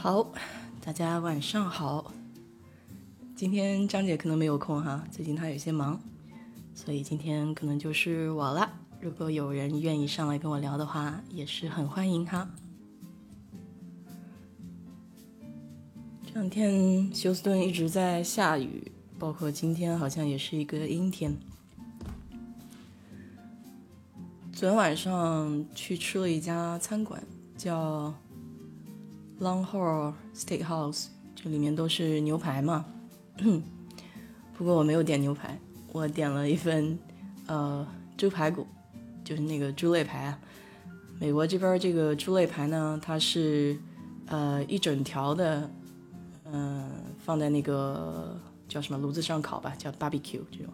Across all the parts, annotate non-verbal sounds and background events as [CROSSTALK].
好，大家晚上好。今天张姐可能没有空哈，最近她有些忙，所以今天可能就是我了。如果有人愿意上来跟我聊的话，也是很欢迎哈。这两天休斯顿一直在下雨，包括今天好像也是一个阴天。昨天晚上去吃了一家餐馆，叫 Longhorn Steakhouse，这里面都是牛排嘛。不过我没有点牛排，我点了一份呃猪排骨，就是那个猪肋排啊。美国这边这个猪肋排呢，它是呃一整条的，嗯，放在那个叫什么炉子上烤吧，叫 barbecue 这种。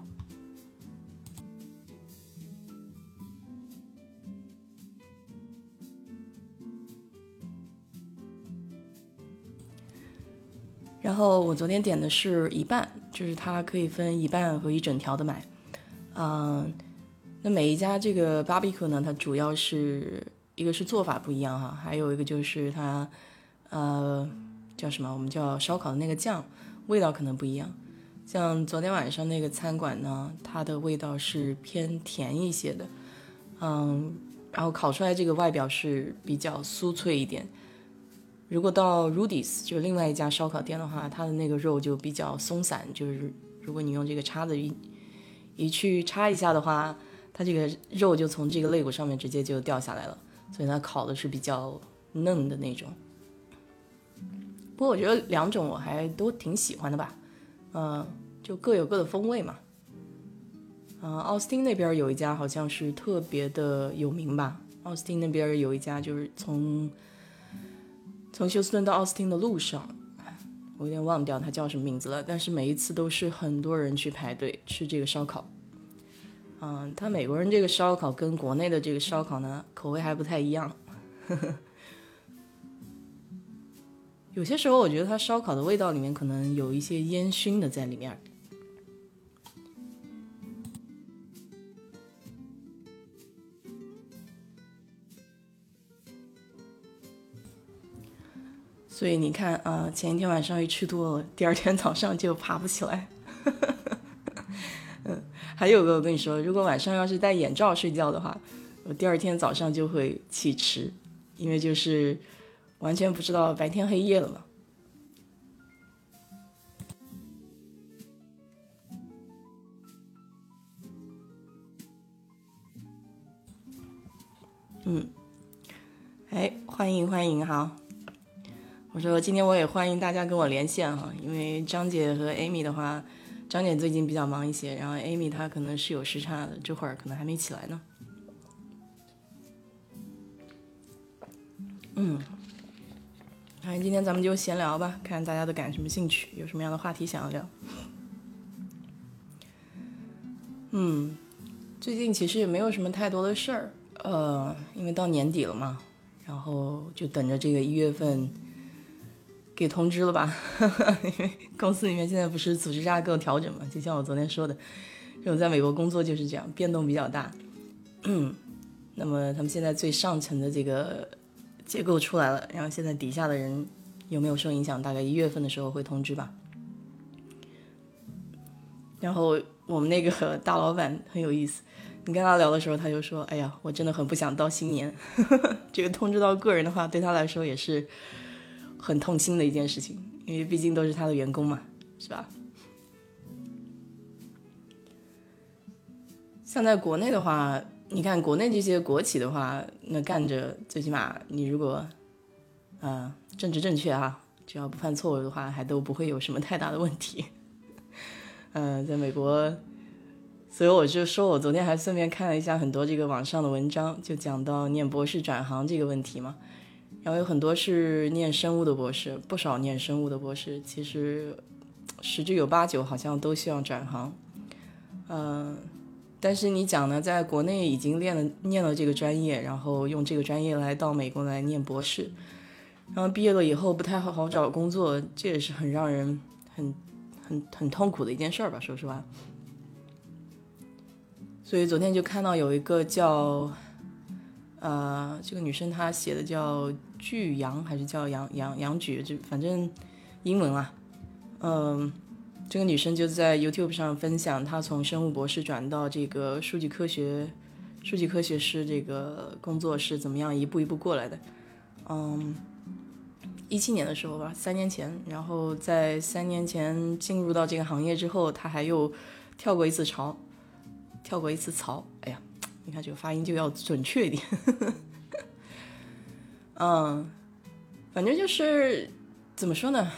然后我昨天点的是一半，就是它可以分一半和一整条的买。嗯，那每一家这个 barbecue 呢，它主要是一个是做法不一样哈，还有一个就是它呃叫什么，我们叫烧烤的那个酱味道可能不一样。像昨天晚上那个餐馆呢，它的味道是偏甜一些的，嗯，然后烤出来这个外表是比较酥脆一点。如果到 Rudy's 就另外一家烧烤店的话，它的那个肉就比较松散，就是如果你用这个叉子一一去插一下的话，它这个肉就从这个肋骨上面直接就掉下来了，所以它烤的是比较嫩的那种。不过我觉得两种我还都挺喜欢的吧，嗯，就各有各的风味嘛。嗯，奥斯汀那边有一家好像是特别的有名吧，奥斯汀那边有一家就是从。从休斯顿到奥斯汀的路上，我有点忘掉它叫什么名字了。但是每一次都是很多人去排队吃这个烧烤。嗯，他美国人这个烧烤跟国内的这个烧烤呢，口味还不太一样。[LAUGHS] 有些时候我觉得它烧烤的味道里面可能有一些烟熏的在里面。所以你看啊，前一天晚上一吃多了，第二天早上就爬不起来。[LAUGHS] 嗯，还有个我跟你说，如果晚上要是戴眼罩睡觉的话，我第二天早上就会起迟，因为就是完全不知道白天黑夜了嘛。嗯，哎，欢迎欢迎哈。我说今天我也欢迎大家跟我连线哈，因为张姐和 Amy 的话，张姐最近比较忙一些，然后 Amy 她可能是有时差的，这会儿可能还没起来呢。嗯，反正今天咱们就闲聊吧，看大家都感什么兴趣，有什么样的话题想要聊。嗯，最近其实也没有什么太多的事儿，呃，因为到年底了嘛，然后就等着这个一月份。给通知了吧？[LAUGHS] 因为公司里面现在不是组织架构调整嘛，就像我昨天说的，这种在美国工作就是这样，变动比较大。嗯，[CLEARS THROAT] 那么他们现在最上层的这个结构出来了，然后现在底下的人有没有受影响？大概一月份的时候会通知吧。然后我们那个大老板很有意思，你跟他聊的时候，他就说：“哎呀，我真的很不想到新年，[LAUGHS] 这个通知到个人的话，对他来说也是。”很痛心的一件事情，因为毕竟都是他的员工嘛，是吧？像在国内的话，你看国内这些国企的话，那干着最起码你如果，呃，政治正确啊，只要不犯错误的话，还都不会有什么太大的问题。嗯，[LAUGHS] 在美国，所以我就说我昨天还顺便看了一下很多这个网上的文章，就讲到念博士转行这个问题嘛。然后有很多是念生物的博士，不少念生物的博士，其实十之有八九好像都希望转行。嗯，但是你讲呢，在国内已经练了念了这个专业，然后用这个专业来到美国来念博士，然后毕业了以后不太好好找工作，这也是很让人很很很痛苦的一件事儿吧，说实话。所以昨天就看到有一个叫。呃，这个女生她写的叫巨阳还是叫杨杨杨菊，就反正英文啊，嗯，这个女生就在 YouTube 上分享她从生物博士转到这个数据科学数据科学师这个工作是怎么样一步一步过来的，嗯。一七年的时候吧，三年前，然后在三年前进入到这个行业之后，他还又跳过一次槽，跳过一次槽。哎呀，你看这个发音就要准确一点。[LAUGHS] 嗯，反正就是怎么说呢，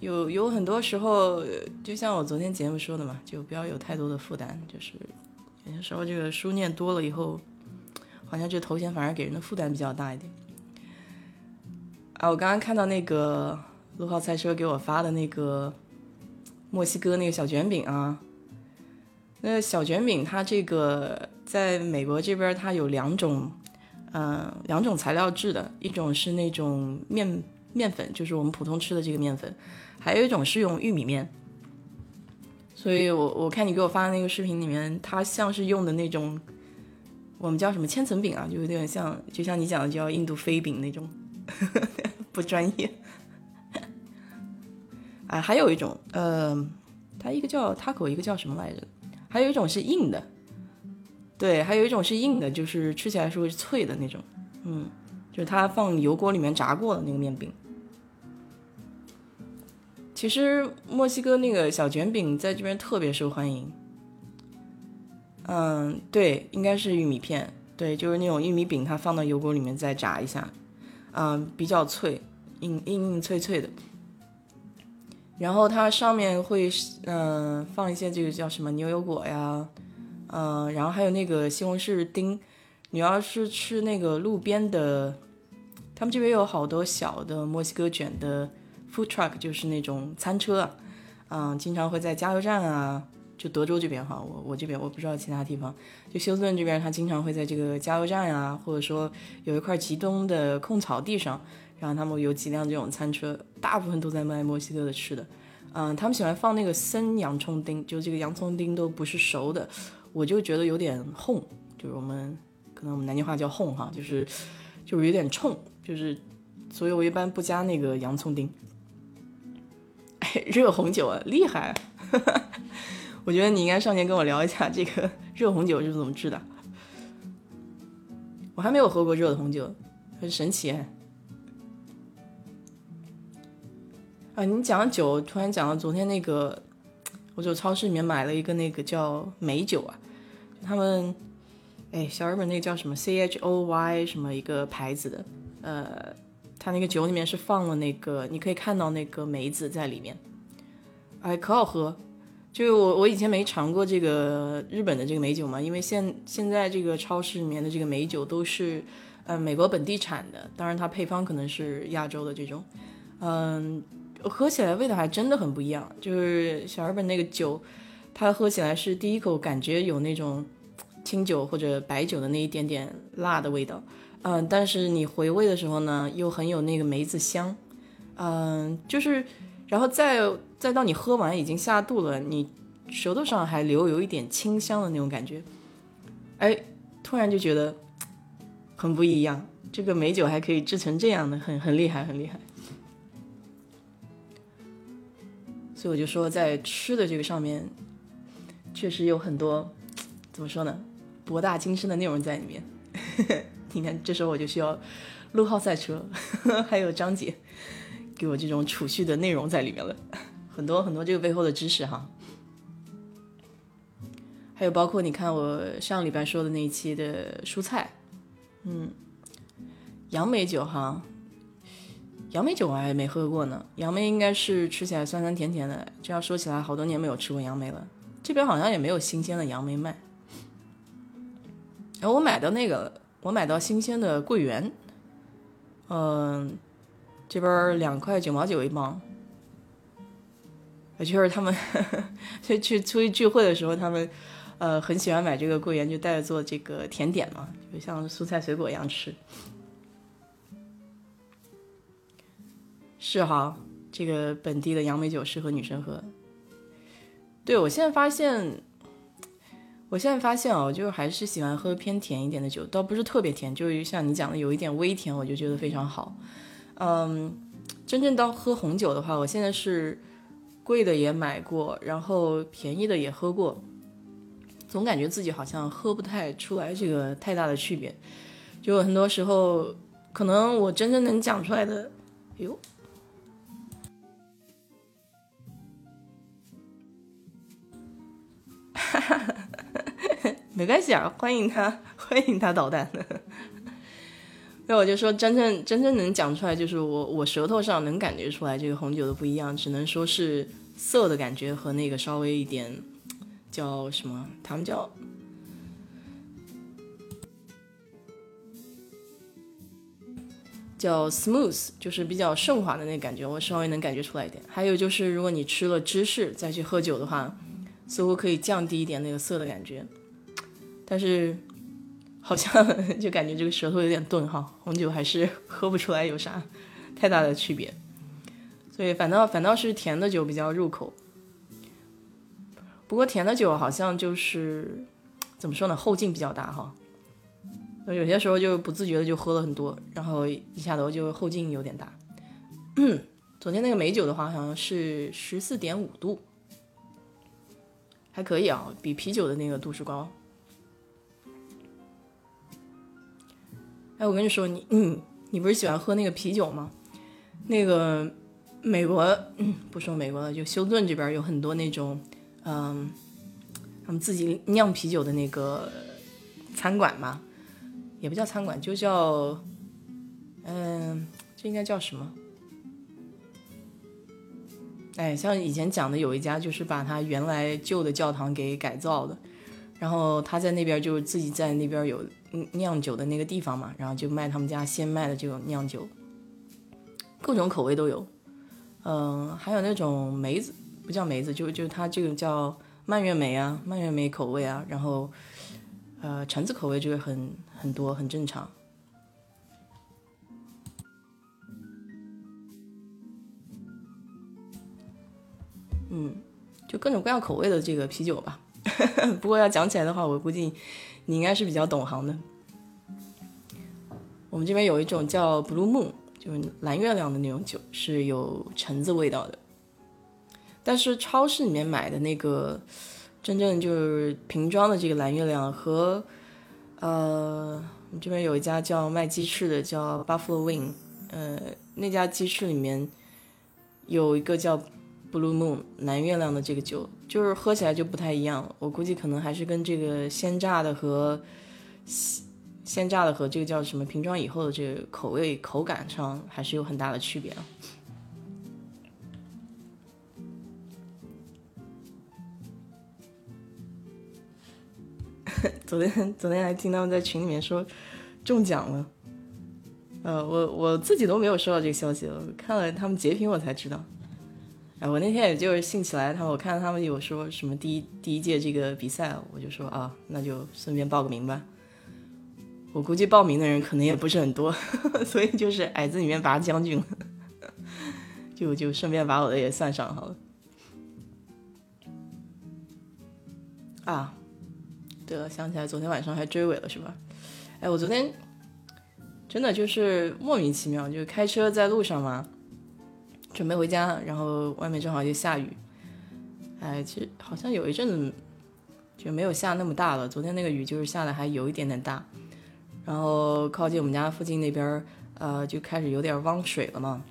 有有很多时候，就像我昨天节目说的嘛，就不要有太多的负担。就是有些时候这个书念多了以后，好像这头衔反而给人的负担比较大一点。啊，我刚刚看到那个陆浩赛车给我发的那个墨西哥那个小卷饼啊，那小卷饼它这个在美国这边它有两种，嗯，两种材料制的，一种是那种面面粉，就是我们普通吃的这个面粉，还有一种是用玉米面。所以我我看你给我发的那个视频里面，它像是用的那种，我们叫什么千层饼啊，就有点像，就像你讲的叫印度飞饼那种。[LAUGHS] 不专业啊，还有一种，呃，它一个叫 taco，一个叫什么来着？还有一种是硬的，对，还有一种是硬的，就是吃起来是会脆的那种，嗯，就是它放油锅里面炸过的那个面饼。其实墨西哥那个小卷饼在这边特别受欢迎，嗯，对，应该是玉米片，对，就是那种玉米饼，它放到油锅里面再炸一下。嗯，比较脆，硬硬硬脆脆的。然后它上面会嗯放一些这个叫什么牛油果呀，嗯，然后还有那个西红柿丁。你要是吃那个路边的，他们这边有好多小的墨西哥卷的 food truck，就是那种餐车啊，嗯，经常会在加油站啊。就德州这边哈，我我这边我不知道其他地方。就休斯顿这边，他经常会在这个加油站啊，或者说有一块极东的空草地上，然后他们有几辆这种餐车，大部分都在卖墨西哥的吃的。嗯，他们喜欢放那个生洋葱丁，就这个洋葱丁都不是熟的，我就觉得有点烘，就是我们可能我们南京话叫烘哈，就是就是有点冲，就是所以我一般不加那个洋葱丁。[LAUGHS] 哎，热红酒啊，厉害！[LAUGHS] 我觉得你应该上前跟我聊一下这个热红酒是怎么制的。我还没有喝过热的红酒，很神奇哎。啊，你讲酒，突然讲到昨天那个，我就超市里面买了一个那个叫美酒啊，他们，哎，小日本那个叫什么 C H O Y 什么一个牌子的，呃，它那个酒里面是放了那个，你可以看到那个梅子在里面，哎，可好喝。就我我以前没尝过这个日本的这个美酒嘛，因为现现在这个超市里面的这个美酒都是，呃，美国本地产的，当然它配方可能是亚洲的这种，嗯，喝起来味道还真的很不一样。就是小日本那个酒，它喝起来是第一口感觉有那种清酒或者白酒的那一点点辣的味道，嗯，但是你回味的时候呢，又很有那个梅子香，嗯，就是。然后再再到你喝完已经下肚了，你舌头上还留有一点清香的那种感觉，哎，突然就觉得很不一样。这个美酒还可以制成这样的，很很厉害，很厉害。所以我就说，在吃的这个上面，确实有很多怎么说呢，博大精深的内容在里面。[LAUGHS] 你看，这时候我就需要陆浩赛车，[LAUGHS] 还有张姐。给我这种储蓄的内容在里面了，很多很多这个背后的知识哈，还有包括你看我上礼拜说的那一期的蔬菜，嗯，杨梅酒哈，杨梅酒我还没喝过呢，杨梅应该是吃起来酸酸甜甜的，这样说起来好多年没有吃过杨梅了，这边好像也没有新鲜的杨梅卖，然后我买到那个，我买到新鲜的桂圆，嗯。这边两块九毛九一磅，就是他们 [LAUGHS] 去去出去聚会的时候，他们呃很喜欢买这个桂圆，就带着做这个甜点嘛，就像蔬菜水果一样吃。是哈，这个本地的杨梅酒适合女生喝。对我现在发现，我现在发现哦，就是还是喜欢喝偏甜一点的酒，倒不是特别甜，就是像你讲的有一点微甜，我就觉得非常好。嗯，真正到喝红酒的话，我现在是贵的也买过，然后便宜的也喝过，总感觉自己好像喝不太出来这个太大的区别。就很多时候，可能我真正能讲出来的，哟。哈哈哈没关系啊，欢迎他，[LAUGHS] 欢迎他捣蛋。那我就说，真正真正能讲出来，就是我我舌头上能感觉出来这个红酒的不一样，只能说是涩的感觉和那个稍微一点叫什么，他们叫叫 smooth，就是比较顺滑的那感觉，我稍微能感觉出来一点。还有就是，如果你吃了芝士再去喝酒的话，似乎可以降低一点那个涩的感觉。但是，好像 [LAUGHS] 就感觉这个舌头有点钝哈，红酒还是喝不出来有啥太大的区别，所以反倒反倒是甜的酒比较入口。不过甜的酒好像就是怎么说呢，后劲比较大哈，有些时候就不自觉的就喝了很多，然后一下头就后劲有点大。[COUGHS] 昨天那个美酒的话好像是十四点五度，还可以啊，比啤酒的那个度数高。哎，我跟你说，你嗯，你不是喜欢喝那个啤酒吗？那个美国，嗯，不说美国了，就休顿这边有很多那种，嗯，他们自己酿啤酒的那个餐馆嘛，也不叫餐馆，就叫，嗯，这应该叫什么？哎，像以前讲的有一家，就是把他原来旧的教堂给改造的，然后他在那边就自己在那边有。酿酒的那个地方嘛，然后就卖他们家现卖的这种酿酒，各种口味都有。嗯，还有那种梅子，不叫梅子，就就它这个叫蔓越莓啊，蔓越莓口味啊。然后，呃，橙子口味这个很很多，很正常。嗯，就各种各样口味的这个啤酒吧。[LAUGHS] 不过要讲起来的话，我估计。你应该是比较懂行的。我们这边有一种叫 Blue Moon，就是蓝月亮的那种酒，是有橙子味道的。但是超市里面买的那个真正就是瓶装的这个蓝月亮和呃，我们这边有一家叫卖鸡翅的，叫 Buffalo Wing，呃，那家鸡翅里面有一个叫 Blue Moon 蓝月亮的这个酒。就是喝起来就不太一样，我估计可能还是跟这个鲜榨的和鲜榨的和这个叫什么瓶装以后的这个口味口感上还是有很大的区别啊。[LAUGHS] 昨天昨天还听他们在群里面说中奖了，呃，我我自己都没有收到这个消息，我看了他们截屏我才知道。哎，我那天也就是兴起来，他我看他们有说什么第一第一届这个比赛，我就说啊，那就顺便报个名吧。我估计报名的人可能也不是很多，[LAUGHS] 所以就是矮子里面拔将军，[LAUGHS] 就就顺便把我的也算上好了。啊，对了，想起来昨天晚上还追尾了是吧？哎，我昨天真的就是莫名其妙，就开车在路上嘛。准备回家，然后外面正好就下雨，哎，其实好像有一阵子就没有下那么大了。昨天那个雨就是下的还有一点点大，然后靠近我们家附近那边，呃，就开始有点汪水了嘛。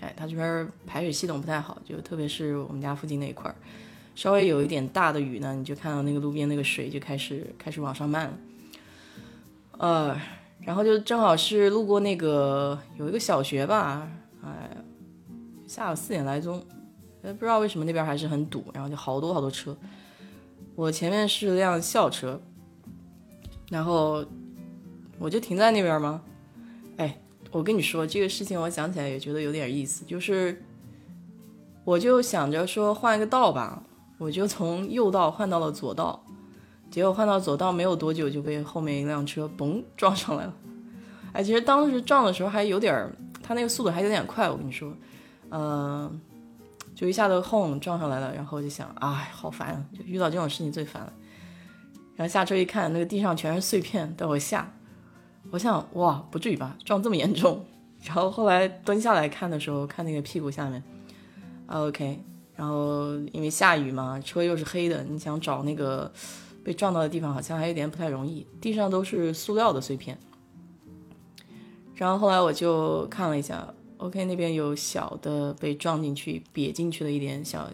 哎，它这边排水系统不太好，就特别是我们家附近那一块儿，稍微有一点大的雨呢，你就看到那个路边那个水就开始开始往上漫了。呃，然后就正好是路过那个有一个小学吧。哎，下午四点来钟，哎，不知道为什么那边还是很堵，然后就好多好多车。我前面是辆校车，然后我就停在那边吗？哎，我跟你说这个事情，我想起来也觉得有点意思，就是我就想着说换一个道吧，我就从右道换到了左道，结果换到左道没有多久就被后面一辆车嘣撞上来了。哎，其实当时撞的时候还有点儿。他那个速度还有点快，我跟你说，嗯，就一下子轰撞上来了，然后就想，哎，好烦啊！就遇到这种事情最烦了。然后下车一看，那个地上全是碎片，带我吓。我想，哇，不至于吧，撞这么严重？然后后来蹲下来看的时候，看那个屁股下面，OK。然后因为下雨嘛，车又是黑的，你想找那个被撞到的地方，好像还有点不太容易。地上都是塑料的碎片。然后后来我就看了一下，OK，那边有小的被撞进去、瘪进去的一点小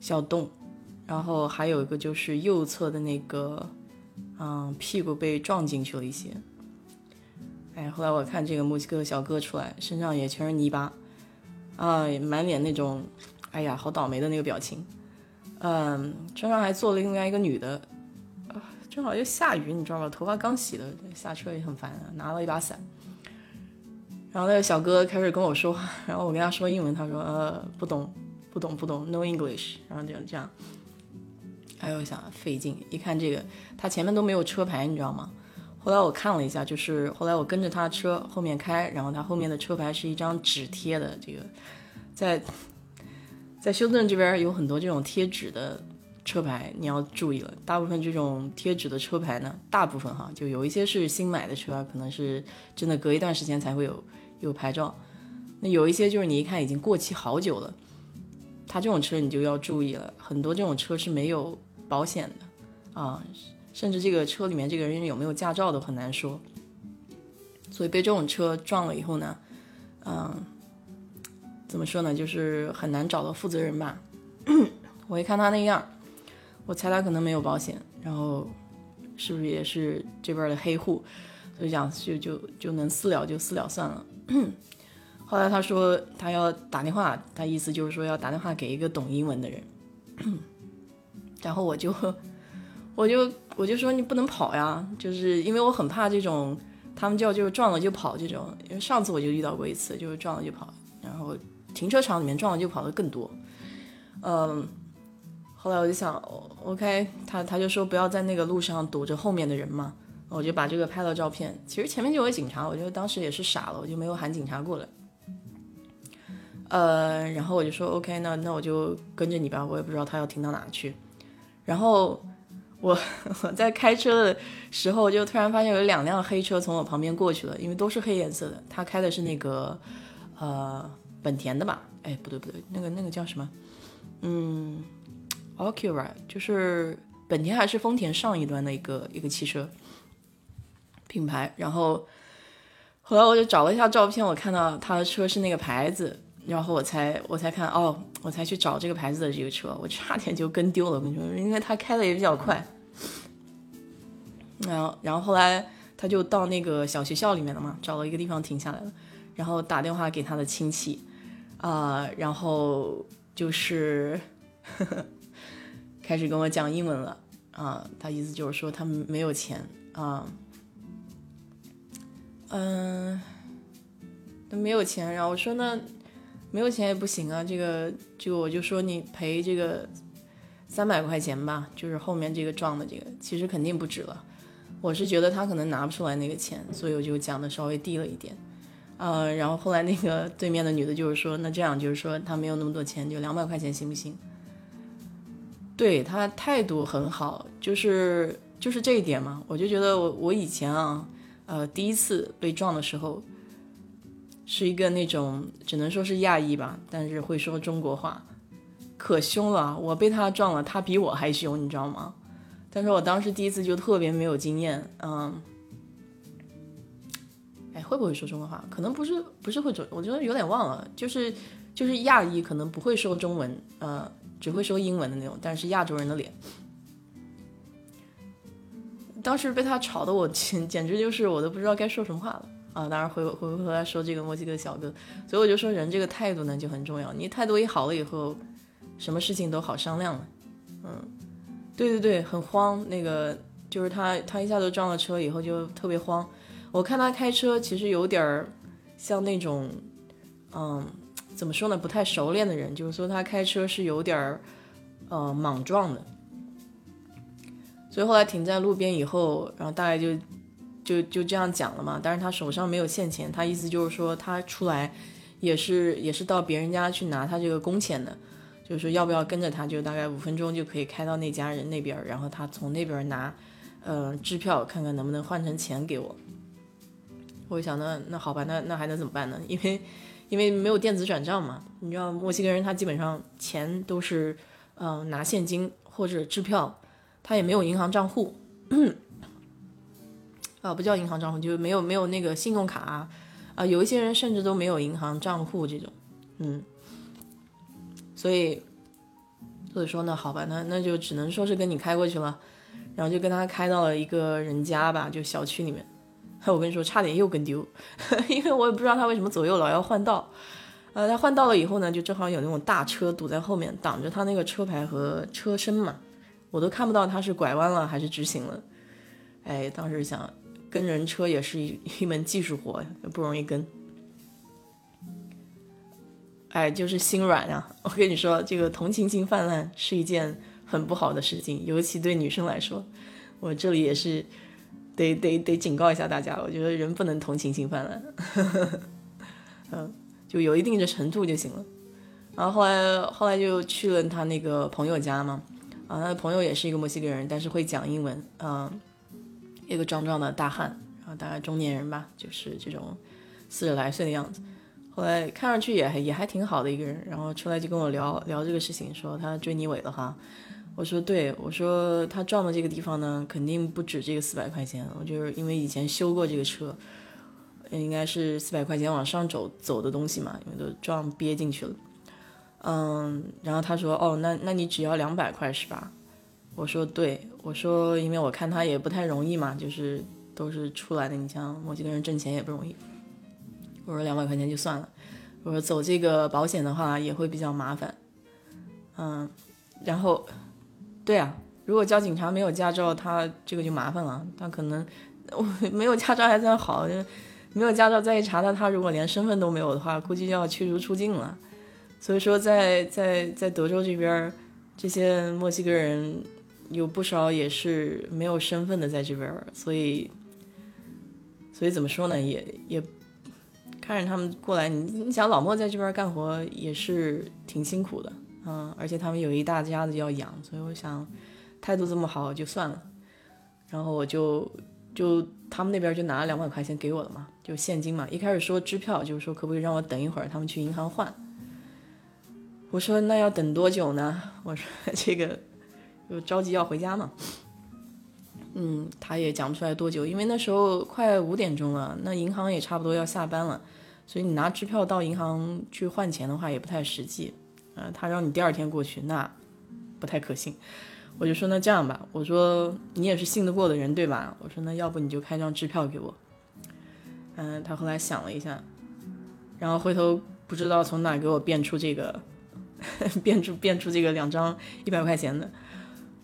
小洞，然后还有一个就是右侧的那个，嗯，屁股被撞进去了一些。哎，后来我看这个墨西哥小哥出来，身上也全是泥巴，啊，满脸那种，哎呀，好倒霉的那个表情。嗯，车上还坐了另外一个女的，啊，正好又下雨，你知道吧？头发刚洗的，下车也很烦，拿了一把伞。然后那个小哥开始跟我说话，然后我跟他说英文，他说呃不懂，不懂，不懂，no English。然后就这样，哎呦，想费劲，一看这个，他前面都没有车牌，你知道吗？后来我看了一下，就是后来我跟着他车后面开，然后他后面的车牌是一张纸贴的。这个在在休斯顿这边有很多这种贴纸的车牌，你要注意了。大部分这种贴纸的车牌呢，大部分哈，就有一些是新买的车，可能是真的隔一段时间才会有有牌照。那有一些就是你一看已经过期好久了，他这种车你就要注意了，很多这种车是没有保险的啊。甚至这个车里面这个人有没有驾照都很难说，所以被这种车撞了以后呢，嗯，怎么说呢，就是很难找到负责人吧。我一看他那样，我猜他可能没有保险，然后是不是也是这边的黑户，所以讲就就就能私了就私了算了。后来他说他要打电话，他意思就是说要打电话给一个懂英文的人，[CLEARS THROAT] 然后我就。我就我就说你不能跑呀，就是因为我很怕这种，他们叫就是撞了就跑这种，因为上次我就遇到过一次，就是撞了就跑，然后停车场里面撞了就跑的更多，嗯，后来我就想，OK，他他就说不要在那个路上堵着后面的人嘛，我就把这个拍了照片，其实前面就有警察，我就当时也是傻了，我就没有喊警察过来，呃，然后我就说 OK，那那我就跟着你吧，我也不知道他要停到哪去，然后。我我在开车的时候，就突然发现有两辆黑车从我旁边过去了，因为都是黑颜色的。他开的是那个呃本田的吧？哎，不对不对，那个那个叫什么？嗯，Acura，就是本田还是丰田上一端的一个一个汽车品牌。然后后来我就找了一下照片，我看到他的车是那个牌子。然后我才我才看哦，我才去找这个牌子的这个车，我差点就跟丢了。我跟你说，因为他开的也比较快。然后然后后来他就到那个小学校里面了嘛，找了一个地方停下来了，然后打电话给他的亲戚，啊，然后就是 [LAUGHS] 开始跟我讲英文了啊，他意思就是说他们没有钱啊，嗯，他没有钱，然后我说那。没有钱也不行啊，这个就我就说你赔这个三百块钱吧，就是后面这个撞的这个，其实肯定不止了。我是觉得他可能拿不出来那个钱，所以我就讲的稍微低了一点。呃，然后后来那个对面的女的就是说，那这样就是说他没有那么多钱，就两百块钱行不行？对他态度很好，就是就是这一点嘛，我就觉得我我以前啊，呃，第一次被撞的时候。是一个那种只能说是亚裔吧，但是会说中国话，可凶了。我被他撞了，他比我还凶，你知道吗？但是我当时第一次就特别没有经验，嗯，哎，会不会说中国话？可能不是，不是会说，我觉得有点忘了。就是就是亚裔可能不会说中文，呃，只会说英文的那种，但是亚洲人的脸。当时被他吵的我简简直就是我都不知道该说什么话了。啊，当然回回回来说这个墨西哥小哥，所以我就说人这个态度呢就很重要。你态度一好了以后，什么事情都好商量了。嗯，对对对，很慌。那个就是他，他一下子撞了车以后就特别慌。我看他开车其实有点儿像那种，嗯，怎么说呢，不太熟练的人，就是说他开车是有点儿呃莽撞的。所以后来停在路边以后，然后大概就。就就这样讲了嘛，但是他手上没有现钱，他意思就是说他出来也是也是到别人家去拿他这个工钱的，就是说要不要跟着他，就大概五分钟就可以开到那家人那边，然后他从那边拿呃支票，看看能不能换成钱给我。我想那那好吧，那那还能怎么办呢？[LAUGHS] 因为因为没有电子转账嘛，你知道墨西哥人他基本上钱都是嗯拿现金或者支票，他也没有银行账户。[CLEARS THROAT] 啊，不叫银行账户，就是没有没有那个信用卡啊，有一些人甚至都没有银行账户这种，嗯，所以所以说呢，好吧，那那就只能说是跟你开过去了，然后就跟他开到了一个人家吧，就小区里面，[LAUGHS] 我跟你说，差点又跟丢，[LAUGHS] 因为我也不知道他为什么左右老要换道，呃，他换道了以后呢，就正好有那种大车堵在后面，挡着他那个车牌和车身嘛，我都看不到他是拐弯了还是直行了，哎，当时想。跟人车也是一 [LAUGHS] 一门技术活，不容易跟。哎，就是心软呀！[LAUGHS] 我跟你说，这个同情心泛滥是一件很不好的事情，尤其对女生来说。我这里也是得得得警告一下大家，我觉得人不能同情心泛滥，[LAUGHS] 嗯，就有一定的程度就行了。然后后来后来就去了他那个朋友家嘛，啊，他的朋友也是一个墨西哥人，但是会讲英文，嗯。一个壮壮的大汉，然后大概中年人吧，就是这种四十来岁的样子。后来看上去也也还挺好的一个人，然后出来就跟我聊聊这个事情，说他追你尾了哈。我说对，我说他撞的这个地方呢，肯定不止这个四百块钱。我就是因为以前修过这个车，应该是四百块钱往上走走的东西嘛，因为都撞憋进去了。嗯，然后他说哦，那那你只要两百块是吧？我说对，我说因为我看他也不太容易嘛，就是都是出来的，你像墨西哥人挣钱也不容易。我说两百块钱就算了，我说走这个保险的话也会比较麻烦，嗯，然后，对啊，如果交警察没有驾照，他这个就麻烦了，他可能我没有驾照还算好，没有驾照再一查他，他如果连身份都没有的话，估计就要驱逐出境了。所以说，在在在德州这边，这些墨西哥人。有不少也是没有身份的在这边，所以，所以怎么说呢？也也看着他们过来，你你想老莫在这边干活也是挺辛苦的，嗯，而且他们有一大家子要养，所以我想态度这么好就算了。然后我就就他们那边就拿了两百块钱给我了嘛，就现金嘛。一开始说支票，就是说可不可以让我等一会儿，他们去银行换。我说那要等多久呢？我说 [LAUGHS] 这个。就着急要回家嘛，嗯，他也讲不出来多久，因为那时候快五点钟了，那银行也差不多要下班了，所以你拿支票到银行去换钱的话也不太实际，呃，他让你第二天过去，那不太可信。我就说那这样吧，我说你也是信得过的人对吧？我说那要不你就开张支票给我。嗯，他后来想了一下，然后回头不知道从哪给我变出这个，[LAUGHS] 变出变出这个两张一百块钱的。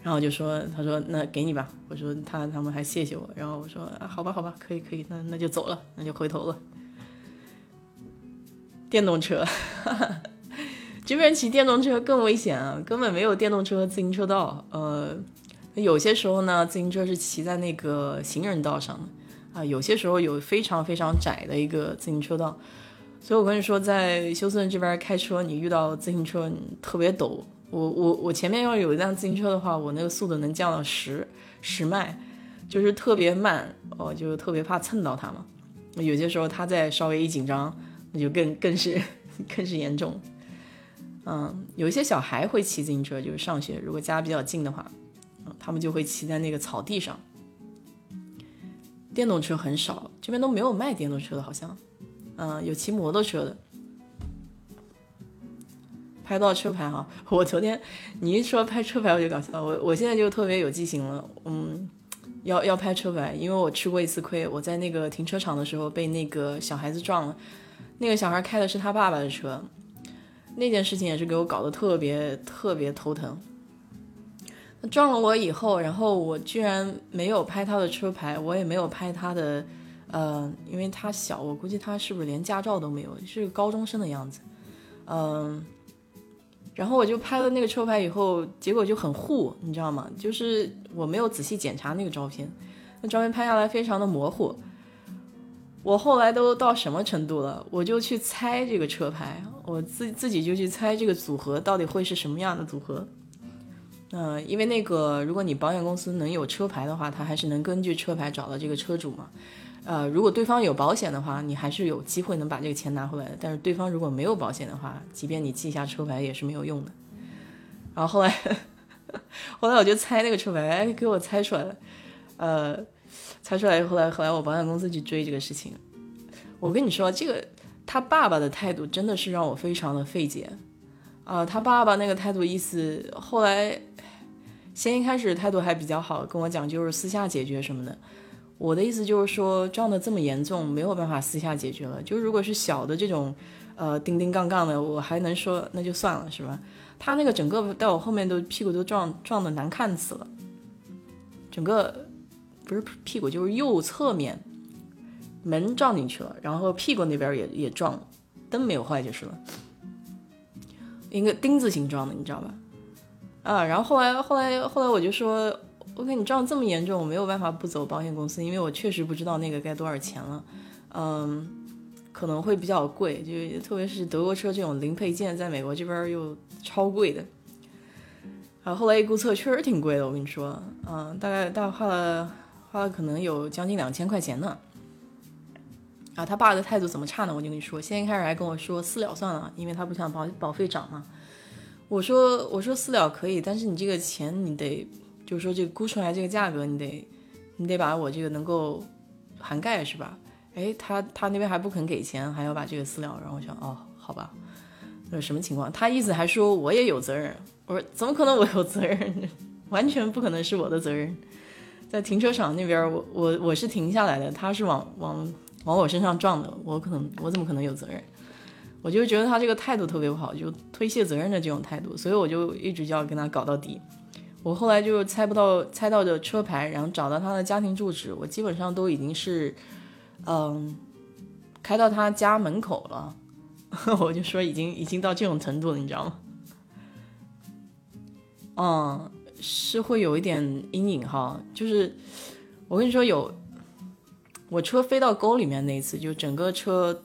然后就说，他说那给你吧。我说他他们还谢谢我。然后我说啊，好吧好吧，可以可以，那那就走了，那就回头了。电动车，[LAUGHS] 这边骑电动车更危险啊，根本没有电动车自行车道。呃，有些时候呢，自行车是骑在那个行人道上的啊，有些时候有非常非常窄的一个自行车道。所以我跟你说，在休斯顿这边开车，你遇到自行车特别陡。我我我前面要有一辆自行车的话，我那个速度能降到十十迈，就是特别慢，哦，就特别怕蹭到它嘛。有些时候它再稍微一紧张，那就更更是更是严重。嗯，有一些小孩会骑自行车，就是上学，如果家比较近的话，他们就会骑在那个草地上。电动车很少，这边都没有卖电动车的，好像，嗯，有骑摩托车的。拍到车牌哈，我昨天你一说拍车牌我就搞笑，我我现在就特别有记性了，嗯，要要拍车牌，因为我吃过一次亏，我在那个停车场的时候被那个小孩子撞了，那个小孩开的是他爸爸的车，那件事情也是给我搞得特别特别头疼。他撞了我以后，然后我居然没有拍他的车牌，我也没有拍他的，呃，因为他小，我估计他是不是连驾照都没有，是个高中生的样子，嗯。然后我就拍了那个车牌以后，结果就很糊，你知道吗？就是我没有仔细检查那个照片，那照片拍下来非常的模糊。我后来都到什么程度了？我就去猜这个车牌，我自自己就去猜这个组合到底会是什么样的组合。嗯，因为那个，如果你保险公司能有车牌的话，他还是能根据车牌找到这个车主嘛。呃，如果对方有保险的话，你还是有机会能把这个钱拿回来的。但是对方如果没有保险的话，即便你记下车牌也是没有用的。然后后来，后来我就猜那个车牌，给我猜出来了。呃，猜出来，后来后来我保险公司去追这个事情。我跟你说，这个他爸爸的态度真的是让我非常的费解。啊，他爸爸那个态度意思，后来。先一开始态度还比较好，跟我讲就是私下解决什么的。我的意思就是说撞的这么严重，没有办法私下解决了。就如果是小的这种，呃，叮叮杠杠的，我还能说那就算了，是吧？他那个整个在我后面都屁股都撞撞的难看死了，整个不是屁股就是右侧面门撞进去了，然后屁股那边也也撞了，灯没有坏就是了，一个丁字形状的，你知道吧？啊，然后后来后来后来我就说，我跟你撞这么严重，我没有办法不走保险公司，因为我确实不知道那个该多少钱了，嗯，可能会比较贵，就特别是德国车这种零配件，在美国这边又超贵的。然后后来一估测，确实挺贵的，我跟你说，嗯，大概大概花了花了可能有将近两千块钱呢。啊，他爸的态度怎么差呢？我就跟你说，先一开始还跟我说私了算了，因为他不想保保费涨嘛。我说我说私了可以，但是你这个钱你得，就是说这个估出来这个价格你得，你得把我这个能够涵盖是吧？哎，他他那边还不肯给钱，还要把这个私了，然后我想哦，好吧，那什么情况？他意思还说我也有责任，我说怎么可能我有责任？[LAUGHS] 完全不可能是我的责任。在停车场那边，我我我是停下来的，他是往往往我身上撞的，我可能我怎么可能有责任？我就觉得他这个态度特别不好，就推卸责任的这种态度，所以我就一直就要跟他搞到底。我后来就猜不到，猜到的车牌，然后找到他的家庭住址，我基本上都已经是，嗯，开到他家门口了。[LAUGHS] 我就说已经已经到这种程度了，你知道吗？嗯，是会有一点阴影哈。就是我跟你说，有我车飞到沟里面那一次，就整个车。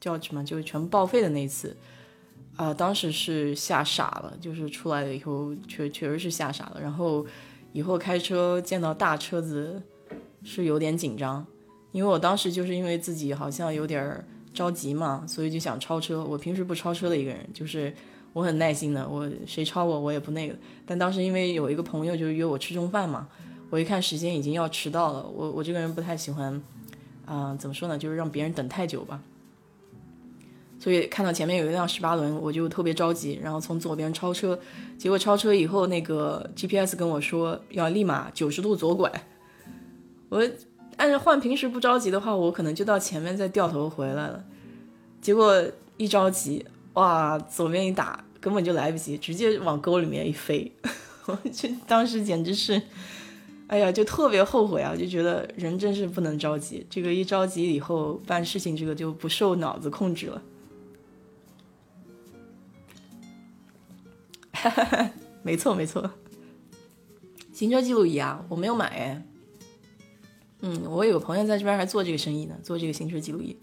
叫什么？就是全部报废的那一次，啊，当时是吓傻了，就是出来了以后，确确实是吓傻了。然后以后开车见到大车子是有点紧张，因为我当时就是因为自己好像有点着急嘛，所以就想超车。我平时不超车的一个人，就是我很耐心的，我谁超我我也不那个。但当时因为有一个朋友就约我吃中饭嘛，我一看时间已经要迟到了，我我这个人不太喜欢，啊，怎么说呢，就是让别人等太久吧。所以看到前面有一辆十八轮，我就特别着急，然后从左边超车，结果超车以后，那个 GPS 跟我说要立马九十度左拐。我按照换平时不着急的话，我可能就到前面再掉头回来了。结果一着急，哇，左边一打，根本就来不及，直接往沟里面一飞。[LAUGHS] 我就当时简直是，哎呀，就特别后悔啊，就觉得人真是不能着急，这个一着急以后办事情这个就不受脑子控制了。哈 [LAUGHS] 哈没错没错，行车记录仪啊，我没有买哎。嗯，我有个朋友在这边还做这个生意呢，做这个行车记录仪。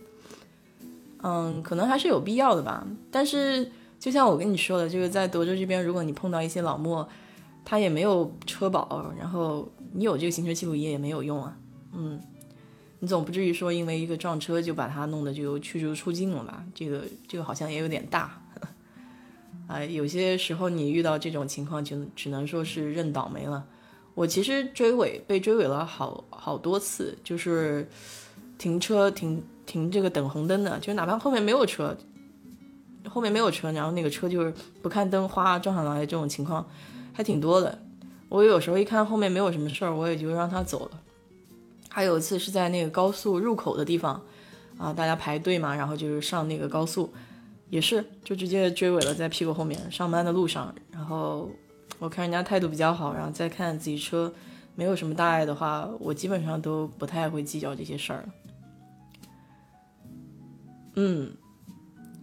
嗯，可能还是有必要的吧。但是就像我跟你说的，就是在德州这边，如果你碰到一些老莫，他也没有车保，然后你有这个行车记录仪也没有用啊。嗯，你总不至于说因为一个撞车就把他弄得就驱逐出境了吧？这个这个好像也有点大。啊，有些时候你遇到这种情况，就只能说是认倒霉了。我其实追尾被追尾了好好多次，就是停车停停这个等红灯的，就哪怕后面没有车，后面没有车，然后那个车就是不看灯，哗撞上来，这种情况还挺多的。我有时候一看后面没有什么事儿，我也就让他走了。还有一次是在那个高速入口的地方，啊，大家排队嘛，然后就是上那个高速。也是，就直接追尾了，在屁股后面。上班的路上，然后我看人家态度比较好，然后再看自己车没有什么大碍的话，我基本上都不太会计较这些事儿。嗯，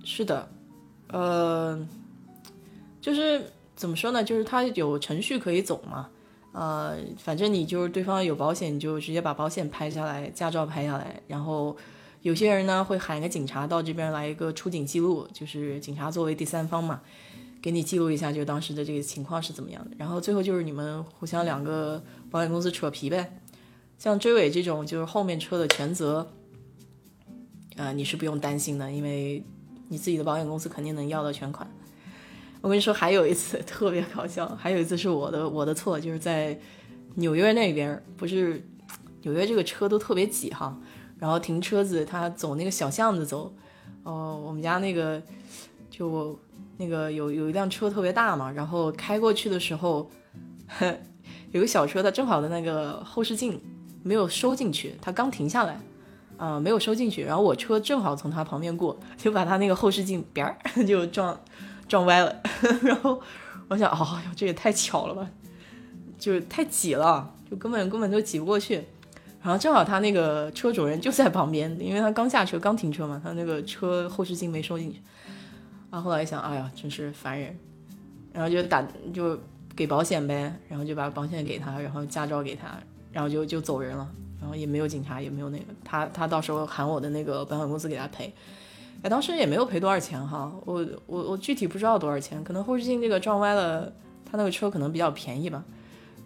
是的，呃，就是怎么说呢？就是他有程序可以走嘛，呃，反正你就是对方有保险，你就直接把保险拍下来，驾照拍下来，然后。有些人呢会喊一个警察到这边来一个出警记录，就是警察作为第三方嘛，给你记录一下，就当时的这个情况是怎么样的。然后最后就是你们互相两个保险公司扯皮呗。像追尾这种，就是后面车的全责，呃，你是不用担心的，因为你自己的保险公司肯定能要到全款。我跟你说，还有一次特别搞笑，还有一次是我的我的错，就是在纽约那边，不是纽约这个车都特别挤哈，然后停车子他走那个小巷子走，哦，我们家那个就。那个有有一辆车特别大嘛，然后开过去的时候，呵 [LAUGHS] 有个小车，它正好的那个后视镜没有收进去，它刚停下来，啊，没有收进去，然后我车正好从它旁边过，就把它那个后视镜边儿 [LAUGHS] 就撞撞歪了，[LAUGHS] 然后我想，哦哟，这也太巧了吧，就是太挤了，就根本根本就挤不过去，然后正好他那个车主人就在旁边，因为他刚下车刚停车嘛，他那个车后视镜没收进去。然后后来一想，哎呀，真是烦人，然后就打就给保险呗，然后就把保险给他，然后驾照给他，然后就就走人了，然后也没有警察，也没有那个他他到时候喊我的那个保险公司给他赔，哎，当时也没有赔多少钱哈，我我我具体不知道多少钱，可能后视镜这个撞歪了，他那个车可能比较便宜吧，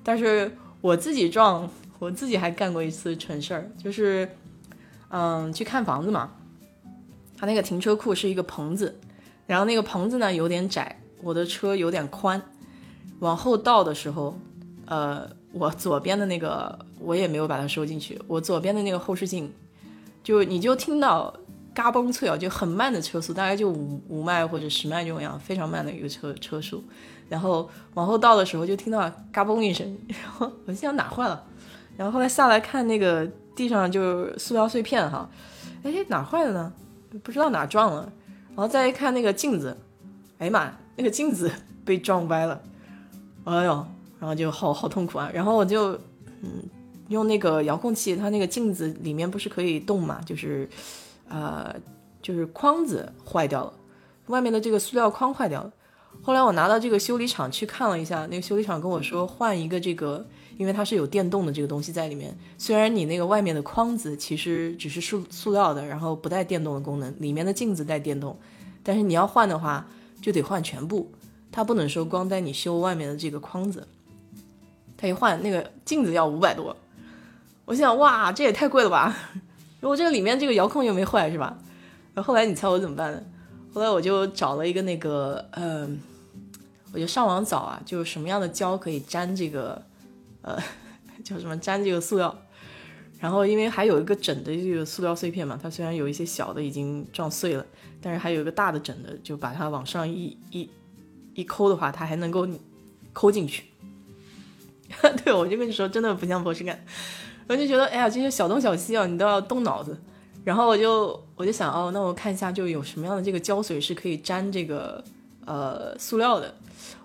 但是我自己撞，我自己还干过一次蠢事儿，就是嗯去看房子嘛，他那个停车库是一个棚子。然后那个棚子呢有点窄，我的车有点宽，往后倒的时候，呃，我左边的那个我也没有把它收进去，我左边的那个后视镜，就你就听到嘎嘣脆啊，就很慢的车速，大概就五五迈或者十迈这种样，非常慢的一个车车速，然后往后倒的时候就听到嘎嘣一声，然 [LAUGHS] 后我心想哪坏了，然后后来下来看那个地上就是塑料碎片哈，哎哪坏了呢？不知道哪撞了。然后再一看那个镜子，哎呀妈，那个镜子 [LAUGHS] 被撞歪了，哎呦，然后就好好痛苦啊。然后我就嗯用那个遥控器，它那个镜子里面不是可以动嘛，就是呃就是框子坏掉了，外面的这个塑料框坏掉了。后来我拿到这个修理厂去看了一下，那个修理厂跟我说换一个这个。因为它是有电动的这个东西在里面，虽然你那个外面的框子其实只是塑塑料的，然后不带电动的功能，里面的镜子带电动，但是你要换的话就得换全部，它不能说光带你修外面的这个框子，它一换那个镜子要五百多，我想哇这也太贵了吧，[LAUGHS] 如果这个里面这个遥控又没坏是吧？然后后来你猜我怎么办呢？后来我就找了一个那个嗯，我就上网找啊，就是什么样的胶可以粘这个。呃，叫什么粘这个塑料，然后因为还有一个整的这个塑料碎片嘛，它虽然有一些小的已经撞碎了，但是还有一个大的整的，就把它往上一一一抠的话，它还能够抠进去。[LAUGHS] 对，我就跟你说，真的不像博士干，我就觉得，哎呀，这些小东小西啊，你都要动脑子。然后我就我就想，哦，那我看一下，就有什么样的这个胶水是可以粘这个呃塑料的。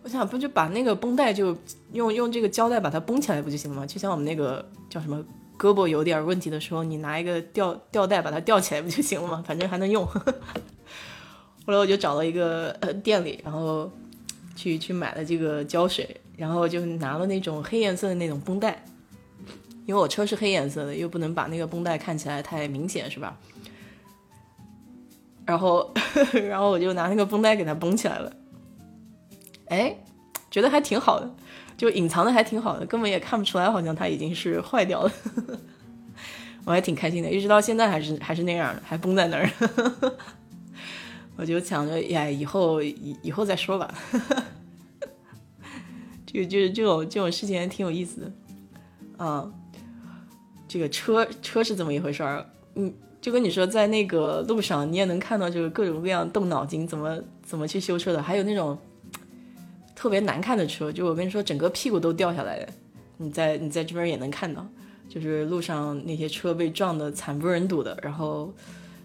我想不就把那个绷带就用用这个胶带把它绷起来不就行了吗？就像我们那个叫什么胳膊有点问题的时候，你拿一个吊吊带把它吊起来不就行了吗？反正还能用。[LAUGHS] 后来我就找了一个店里，然后去去买了这个胶水，然后就拿了那种黑颜色的那种绷带，因为我车是黑颜色的，又不能把那个绷带看起来太明显，是吧？然后 [LAUGHS] 然后我就拿那个绷带给它绷起来了。哎，觉得还挺好的，就隐藏的还挺好的，根本也看不出来，好像它已经是坏掉了。[LAUGHS] 我还挺开心的，一直到现在还是还是那样的，还绷在那儿。[LAUGHS] 我就想着，呀，以后以以后再说吧。[LAUGHS] 这个就这种这种事情还挺有意思的。啊，这个车车是怎么一回事儿？嗯，就跟你说，在那个路上，你也能看到，就是各种各样动脑筋怎么怎么去修车的，还有那种。特别难看的车，就我跟你说，整个屁股都掉下来的。你在你在这边也能看到，就是路上那些车被撞的惨不忍睹的，然后，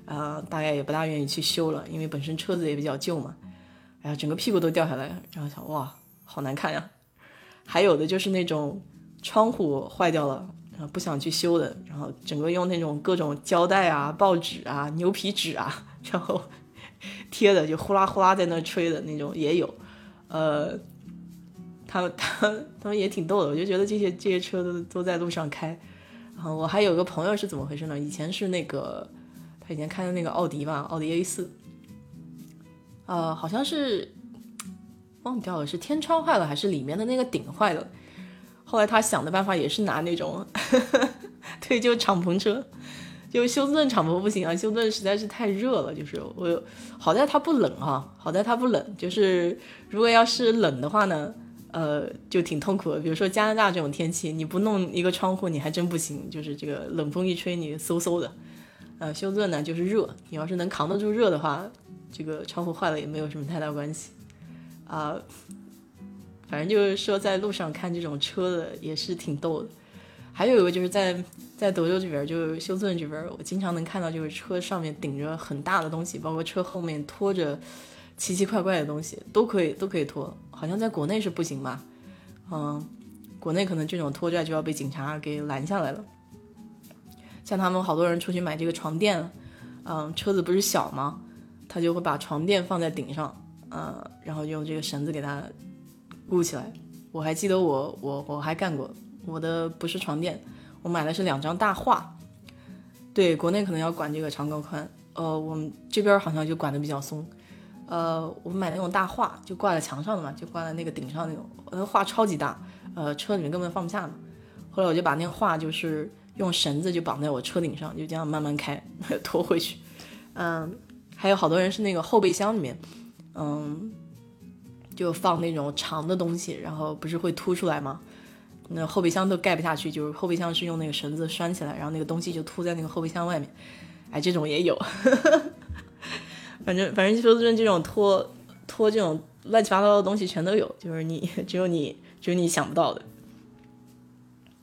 啊，大概也不大愿意去修了，因为本身车子也比较旧嘛。哎呀，整个屁股都掉下来，然后想哇，好难看呀。还有的就是那种窗户坏掉了，然后不想去修的，然后整个用那种各种胶带啊、报纸啊、牛皮纸啊，[LAUGHS] 然后贴的就呼啦呼啦在那吹的那种也有。呃，他他他们也挺逗的，我就觉得这些这些车都都在路上开。然后我还有个朋友是怎么回事呢？以前是那个他以前开的那个奥迪吧，奥迪 A 四。呃，好像是忘掉了是天窗坏了还是里面的那个顶坏了。后来他想的办法也是拿那种，[LAUGHS] 对，就敞篷车，就休斯顿敞篷不行啊，休斯顿实在是太热了。就是我好在它不冷哈，好在它不冷。就是如果要是冷的话呢，呃，就挺痛苦的。比如说加拿大这种天气，你不弄一个窗户，你还真不行。就是这个冷风一吹，你嗖嗖的。呃，休斯顿呢就是热，你要是能扛得住热的话，这个窗户坏了也没有什么太大关系啊。反正就是说，在路上看这种车的也是挺逗的。还有一个就是在在德州这边，就是休斯顿这边，我经常能看到，就是车上面顶着很大的东西，包括车后面拖着奇奇怪怪的东西，都可以都可以拖。好像在国内是不行吧？嗯，国内可能这种拖拽就要被警察给拦下来了。像他们好多人出去买这个床垫，嗯，车子不是小吗？他就会把床垫放在顶上，嗯，然后用这个绳子给它。固起来，我还记得我我我还干过，我的不是床垫，我买的是两张大画。对，国内可能要管这个长高宽，呃，我们这边好像就管的比较松。呃，我买那种大画，就挂在墙上的嘛，就挂在那个顶上那种，那画超级大，呃，车里面根本放不下嘛。后来我就把那个画就是用绳子就绑在我车顶上，就这样慢慢开 [LAUGHS] 拖回去。嗯，还有好多人是那个后备箱里面，嗯。就放那种长的东西，然后不是会凸出来吗？那后备箱都盖不下去，就是后备箱是用那个绳子拴起来，然后那个东西就凸在那个后备箱外面。哎，这种也有，反正反正就是这种拖拖这种乱七八糟的东西全都有，就是你 [LAUGHS] 只有你只有你想不到的。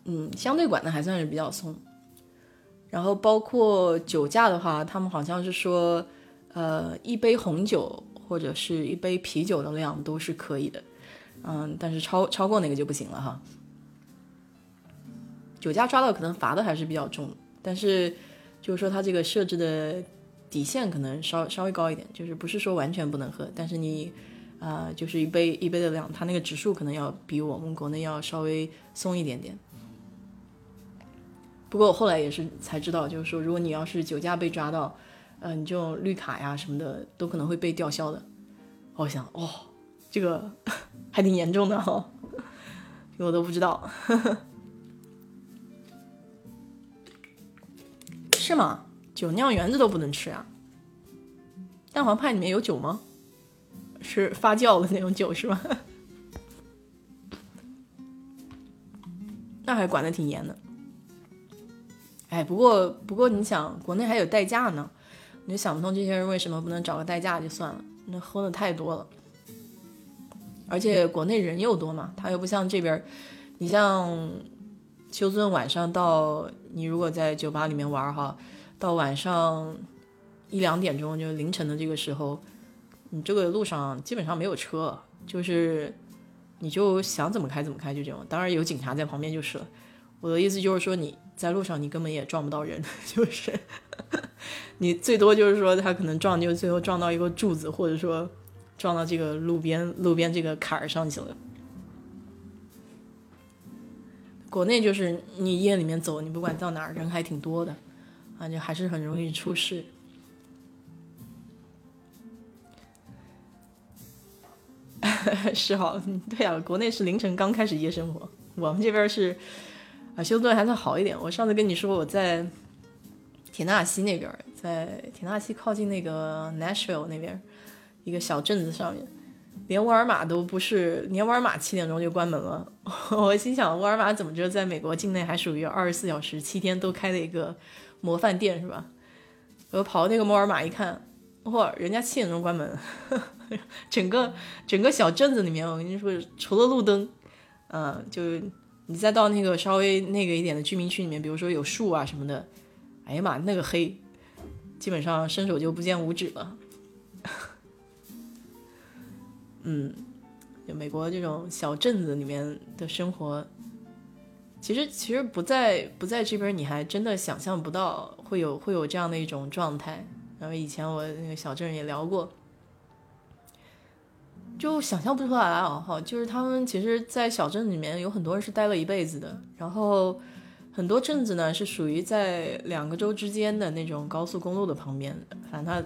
嗯，相对管的还算是比较松。然后包括酒驾的话，他们好像是说，呃，一杯红酒。或者是一杯啤酒的量都是可以的，嗯，但是超超过那个就不行了哈。酒驾抓到可能罚的还是比较重，但是就是说它这个设置的底线可能稍稍微高一点，就是不是说完全不能喝，但是你啊就是一杯一杯的量，它那个指数可能要比我们国内要稍微松一点点。不过我后来也是才知道，就是说如果你要是酒驾被抓到。嗯，你这种绿卡呀什么的都可能会被吊销的。我想，哦，这个 [LAUGHS] 还挺严重的哈，我都不知道，[LAUGHS] 是吗？酒酿圆子都不能吃啊？蛋黄派里面有酒吗？是发酵的那种酒是吗？那还管的挺严的。哎，不过不过，你想，国内还有代驾呢。你就想不通这些人为什么不能找个代驾就算了，那喝的太多了，而且国内人又多嘛，他又不像这边，你像休斯顿晚上到，你如果在酒吧里面玩哈，到晚上一两点钟就凌晨的这个时候，你这个路上基本上没有车，就是你就想怎么开怎么开就这种，当然有警察在旁边就是了。我的意思就是说你在路上你根本也撞不到人，[LAUGHS] 就是。你最多就是说，他可能撞，就最后撞到一个柱子，或者说撞到这个路边路边这个坎儿上去了。国内就是你夜里面走，你不管到哪儿，人还挺多的，啊，就还是很容易出事。[LAUGHS] 是哈，对啊，国内是凌晨刚开始夜生活，我们这边是啊，休斯顿还算好一点。我上次跟你说我在。田纳西那边，在田纳西靠近那个 Nashville 那边一个小镇子上面，连沃尔玛都不是，连沃尔玛七点钟就关门了。[LAUGHS] 我心想，沃尔玛怎么着，在美国境内还属于二十四小时、七天都开的一个模范店是吧？我跑到那个沃尔玛一看，哇，人家七点钟关门，[LAUGHS] 整个整个小镇子里面，我跟你说，除了路灯，嗯，就你再到那个稍微那个一点的居民区里面，比如说有树啊什么的。哎呀妈，那个黑，基本上伸手就不见五指了。[LAUGHS] 嗯，就美国这种小镇子里面的生活，其实其实不在不在这边，你还真的想象不到会有会有这样的一种状态。然后以前我那个小镇也聊过，就想象不出来啊！哈，就是他们其实，在小镇里面有很多人是待了一辈子的，然后。很多镇子呢是属于在两个州之间的那种高速公路的旁边，反正它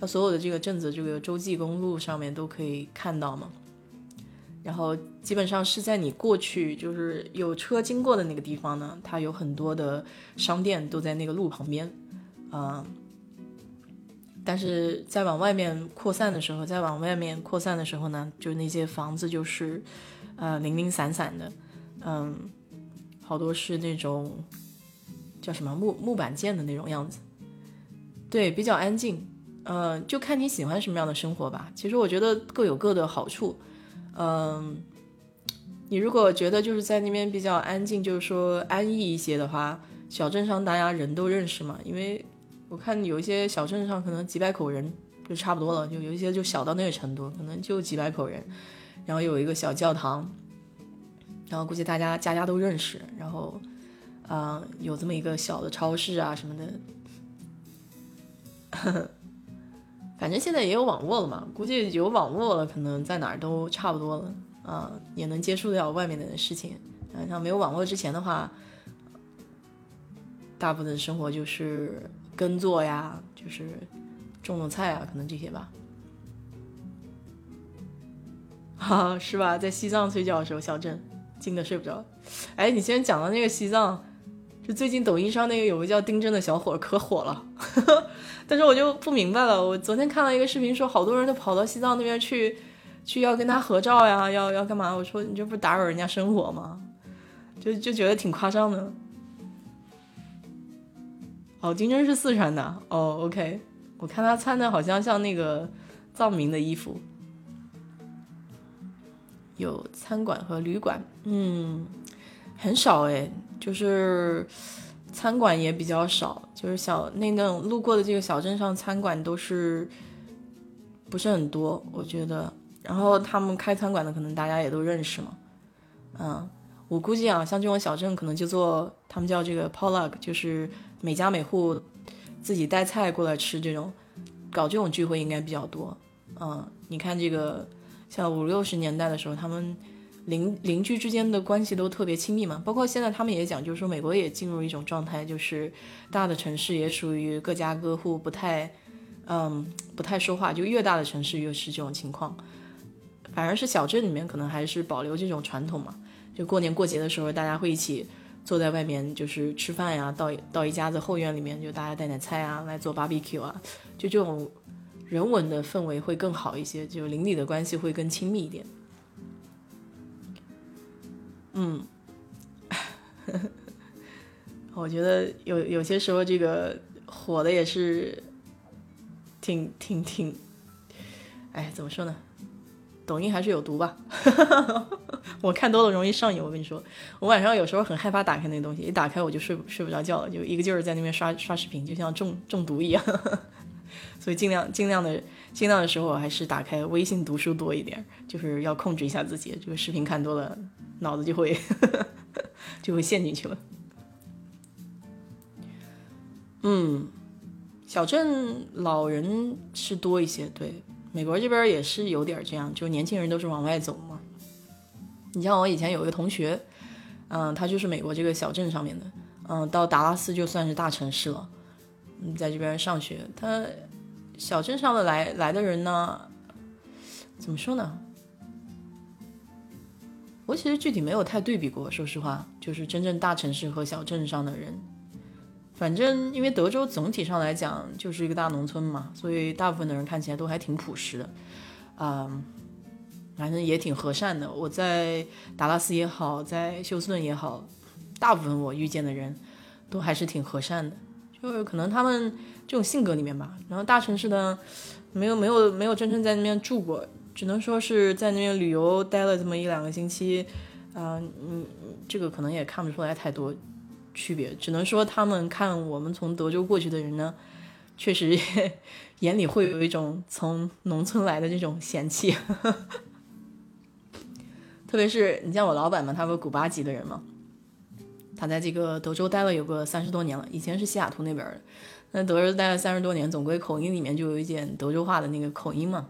它所有的这个镇子这个洲际公路上面都可以看到嘛。然后基本上是在你过去就是有车经过的那个地方呢，它有很多的商店都在那个路旁边，啊，但是再往外面扩散的时候，再往外面扩散的时候呢，就那些房子就是呃零零散散的，嗯，好多是那种叫什么木木板建的那种样子，对，比较安静，呃，就看你喜欢什么样的生活吧。其实我觉得各有各的好处。嗯，你如果觉得就是在那边比较安静，就是说安逸一些的话，小镇上大家人都认识嘛。因为我看有一些小镇上可能几百口人就差不多了，就有一些就小到那个程度，可能就几百口人，然后有一个小教堂，然后估计大家家家都认识，然后啊有这么一个小的超市啊什么的。反正现在也有网络了嘛，估计有网络了，可能在哪儿都差不多了啊，也能接触到外面的事情。嗯，像没有网络之前的话，大部分生活就是耕作呀，就是种种菜啊，可能这些吧。哈，[LAUGHS] 是吧？在西藏睡觉的时候，小镇静的睡不着。哎，你先讲到那个西藏，就最近抖音上那个有个叫丁真的小伙可火了。但是我就不明白了，我昨天看了一个视频，说好多人都跑到西藏那边去，去要跟他合照呀，要要干嘛？我说你这不打扰人家生活吗？就就觉得挺夸张的。哦，丁真是四川的哦，OK，我看他穿的好像像那个藏民的衣服。有餐馆和旅馆，嗯，很少哎，就是。餐馆也比较少，就是小那那种路过的这个小镇上，餐馆都是不是很多，我觉得。然后他们开餐馆的，可能大家也都认识嘛。嗯，我估计啊，像这种小镇，可能就做他们叫这个 p o l l u g 就是每家每户自己带菜过来吃这种，搞这种聚会应该比较多。嗯，你看这个，像五六十年代的时候，他们。邻邻居之间的关系都特别亲密嘛，包括现在他们也讲，就是说美国也进入一种状态，就是大的城市也属于各家各户不太，嗯，不太说话，就越大的城市越是这种情况，反而是小镇里面可能还是保留这种传统嘛，就过年过节的时候大家会一起坐在外面就是吃饭呀，到到一家子后院里面就大家带点菜啊来做 barbecue 啊，就这种人文的氛围会更好一些，就邻里的关系会更亲密一点。嗯，[LAUGHS] 我觉得有有些时候这个火的也是挺挺挺，哎，怎么说呢？抖音还是有毒吧？[LAUGHS] 我看多了容易上瘾。我跟你说，我晚上有时候很害怕打开那个东西，一打开我就睡睡不着觉了，就一个劲儿在那边刷刷视频，就像中中毒一样。[LAUGHS] 所以尽量尽量的尽量的时候还是打开微信读书多一点，就是要控制一下自己，这个视频看多了。脑子就会 [LAUGHS] 就会陷进去了。嗯，小镇老人是多一些，对，美国这边也是有点这样，就年轻人都是往外走嘛。你像我以前有一个同学，嗯，他就是美国这个小镇上面的，嗯，到达拉斯就算是大城市了，嗯，在这边上学，他小镇上的来来的人呢，怎么说呢？我其实具体没有太对比过，说实话，就是真正大城市和小镇上的人，反正因为德州总体上来讲就是一个大农村嘛，所以大部分的人看起来都还挺朴实的，啊，反正也挺和善的。我在达拉斯也好，在休斯顿也好，大部分我遇见的人都还是挺和善的，就是可能他们这种性格里面吧。然后大城市呢，没有没有没有真正在那边住过。只能说是在那边旅游待了这么一两个星期，啊，嗯，这个可能也看不出来太多区别。只能说他们看我们从德州过去的人呢，确实 [LAUGHS] 眼里会有一种从农村来的这种嫌弃。特别是你像我老板嘛，他不是古巴籍的人嘛，他在这个德州待了有个三十多年了，以前是西雅图那边的，那德州待了三十多年，总归口音里面就有一点德州话的那个口音嘛。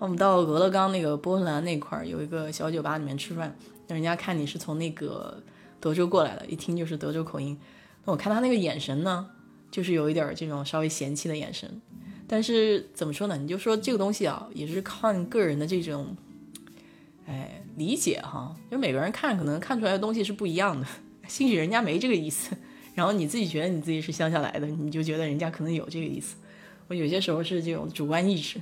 我们到俄勒冈那个波兰那块儿有一个小酒吧里面吃饭，人家看你是从那个德州过来的，一听就是德州口音。那我看他那个眼神呢，就是有一点这种稍微嫌弃的眼神。但是怎么说呢？你就说这个东西啊，也是看个人的这种，哎，理解哈，就每个人看可能看出来的东西是不一样的，兴许人家没这个意思，然后你自己觉得你自己是乡下来的，你就觉得人家可能有这个意思。我有些时候是这种主观意识。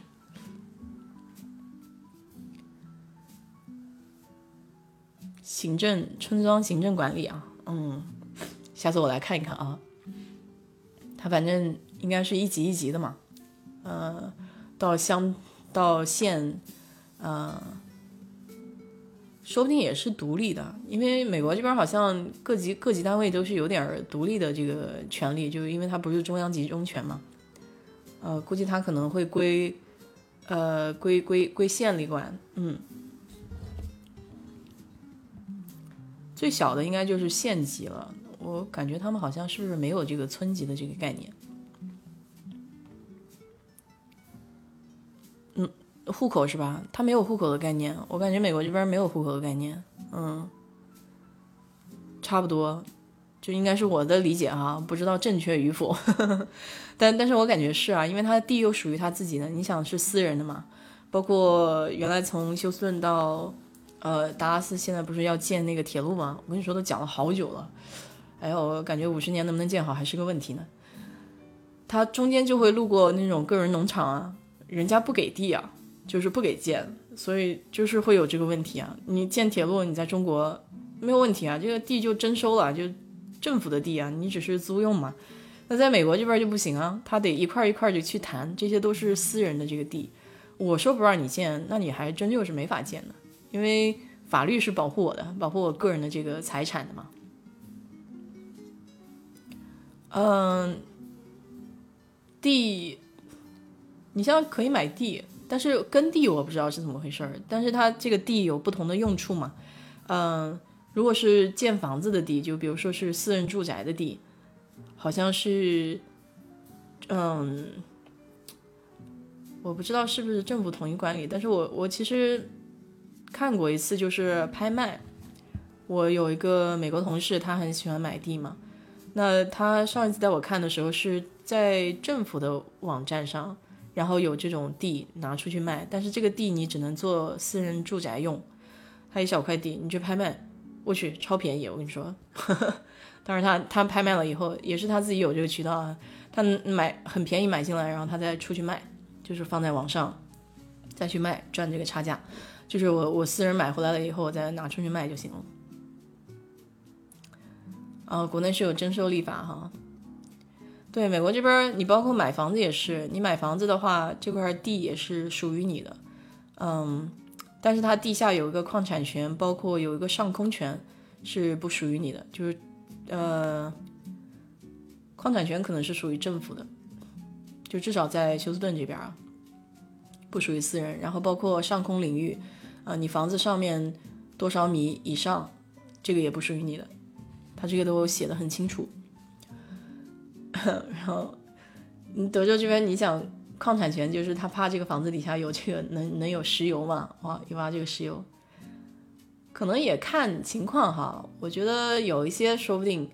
行政村庄行政管理啊，嗯，下次我来看一看啊。它反正应该是一级一级的嘛，呃，到乡到县，呃，说不定也是独立的，因为美国这边好像各级各级单位都是有点独立的这个权利，就是因为它不是中央集中权嘛，呃，估计它可能会归，呃，归归归县里管，嗯，最小的应该就是县级了。我感觉他们好像是不是没有这个村级的这个概念？嗯，户口是吧？他没有户口的概念。我感觉美国这边没有户口的概念。嗯，差不多，就应该是我的理解哈，不知道正确与否。[LAUGHS] 但但是我感觉是啊，因为他的地又属于他自己的，你想是私人的嘛？包括原来从休斯顿到呃达拉斯，现在不是要建那个铁路吗？我跟你说，都讲了好久了。哎呦，我感觉五十年能不能建好还是个问题呢。它中间就会路过那种个人农场啊，人家不给地啊，就是不给建，所以就是会有这个问题啊。你建铁路，你在中国没有问题啊，这个地就征收了，就政府的地啊，你只是租用嘛。那在美国这边就不行啊，他得一块一块就去谈，这些都是私人的这个地，我说不让你建，那你还真就是没法建的，因为法律是保护我的，保护我个人的这个财产的嘛。嗯，地，你像可以买地，但是耕地我不知道是怎么回事儿。但是它这个地有不同的用处嘛？嗯，如果是建房子的地，就比如说是私人住宅的地，好像是，嗯，我不知道是不是政府统一管理。但是我我其实看过一次，就是拍卖。我有一个美国同事，他很喜欢买地嘛。那他上一次带我看的时候是在政府的网站上，然后有这种地拿出去卖，但是这个地你只能做私人住宅用，他一小块地你去拍卖，我去超便宜，我跟你说。[LAUGHS] 当然他他拍卖了以后也是他自己有这个渠道啊，他买很便宜买进来，然后他再出去卖，就是放在网上再去卖赚这个差价，就是我我私人买回来了以后我再拿出去卖就行了。啊，国内是有征收立法哈。对，美国这边你包括买房子也是，你买房子的话，这块地也是属于你的，嗯，但是它地下有一个矿产权，包括有一个上空权是不属于你的，就是呃，矿产权可能是属于政府的，就至少在休斯顿这边啊，不属于私人。然后包括上空领域，啊，你房子上面多少米以上，这个也不属于你的。他这个都写的很清楚，[LAUGHS] 然后，德州这边你想矿产权，就是他怕这个房子底下有这个能能有石油嘛？哇，一挖这个石油，可能也看情况哈。我觉得有一些说不定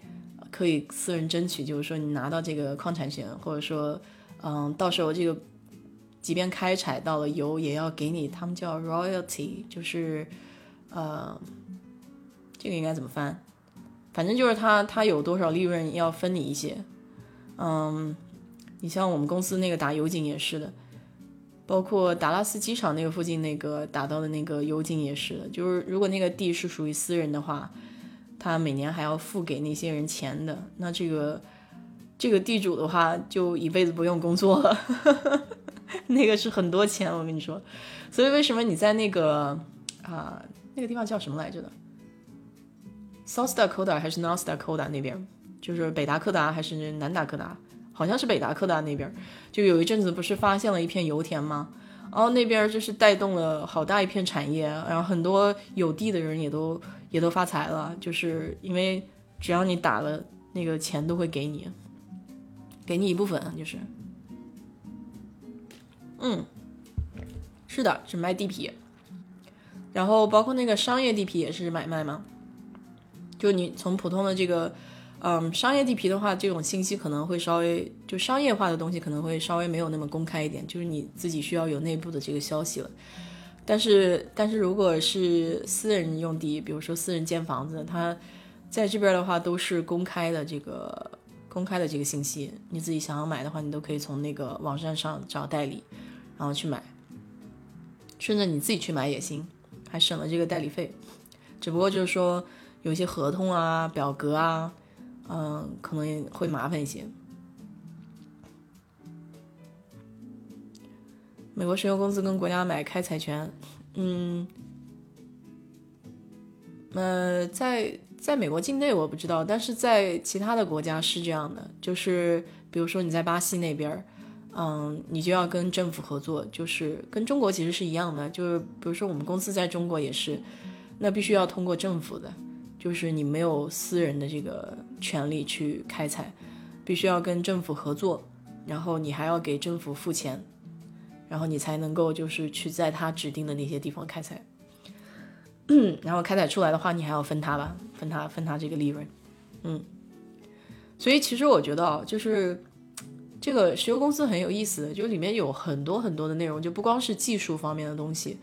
可以私人争取，就是说你拿到这个矿产权，或者说，嗯，到时候这个即便开采到了油，也要给你，他们叫 royalty，就是呃，这个应该怎么翻？反正就是他，他有多少利润要分你一些，嗯，你像我们公司那个打油井也是的，包括达拉斯机场那个附近那个打到的那个油井也是的，就是如果那个地是属于私人的话，他每年还要付给那些人钱的，那这个这个地主的话就一辈子不用工作了，[LAUGHS] 那个是很多钱，我跟你说，所以为什么你在那个啊那个地方叫什么来着的？South Dakota 还是 North Dakota 那边，就是北达科达还是南达科达？好像是北达科达那边，就有一阵子不是发现了一片油田吗？然后那边就是带动了好大一片产业，然后很多有地的人也都也都发财了，就是因为只要你打了那个钱都会给你，给你一部分，就是，嗯，是的，只卖地皮，然后包括那个商业地皮也是买卖吗？就你从普通的这个，嗯，商业地皮的话，这种信息可能会稍微就商业化的东西可能会稍微没有那么公开一点，就是你自己需要有内部的这个消息了。但是但是如果是私人用地，比如说私人建房子，它在这边的话都是公开的这个公开的这个信息，你自己想要买的话，你都可以从那个网站上找代理，然后去买，甚至你自己去买也行，还省了这个代理费。只不过就是说有些合同啊、表格啊，嗯，可能会麻烦一些。美国石油公司跟国家买开采权，嗯，呃，在在美国境内我不知道，但是在其他的国家是这样的，就是比如说你在巴西那边，嗯，你就要跟政府合作，就是跟中国其实是一样的，就是比如说我们公司在中国也是，那必须要通过政府的，就是你没有私人的这个权利去开采，必须要跟政府合作，然后你还要给政府付钱。然后你才能够就是去在他指定的那些地方开采，[CLEARS THROAT] 然后开采出来的话，你还要分他吧，分他分他这个利润，嗯，所以其实我觉得啊，就是这个石油公司很有意思，就里面有很多很多的内容，就不光是技术方面的东西，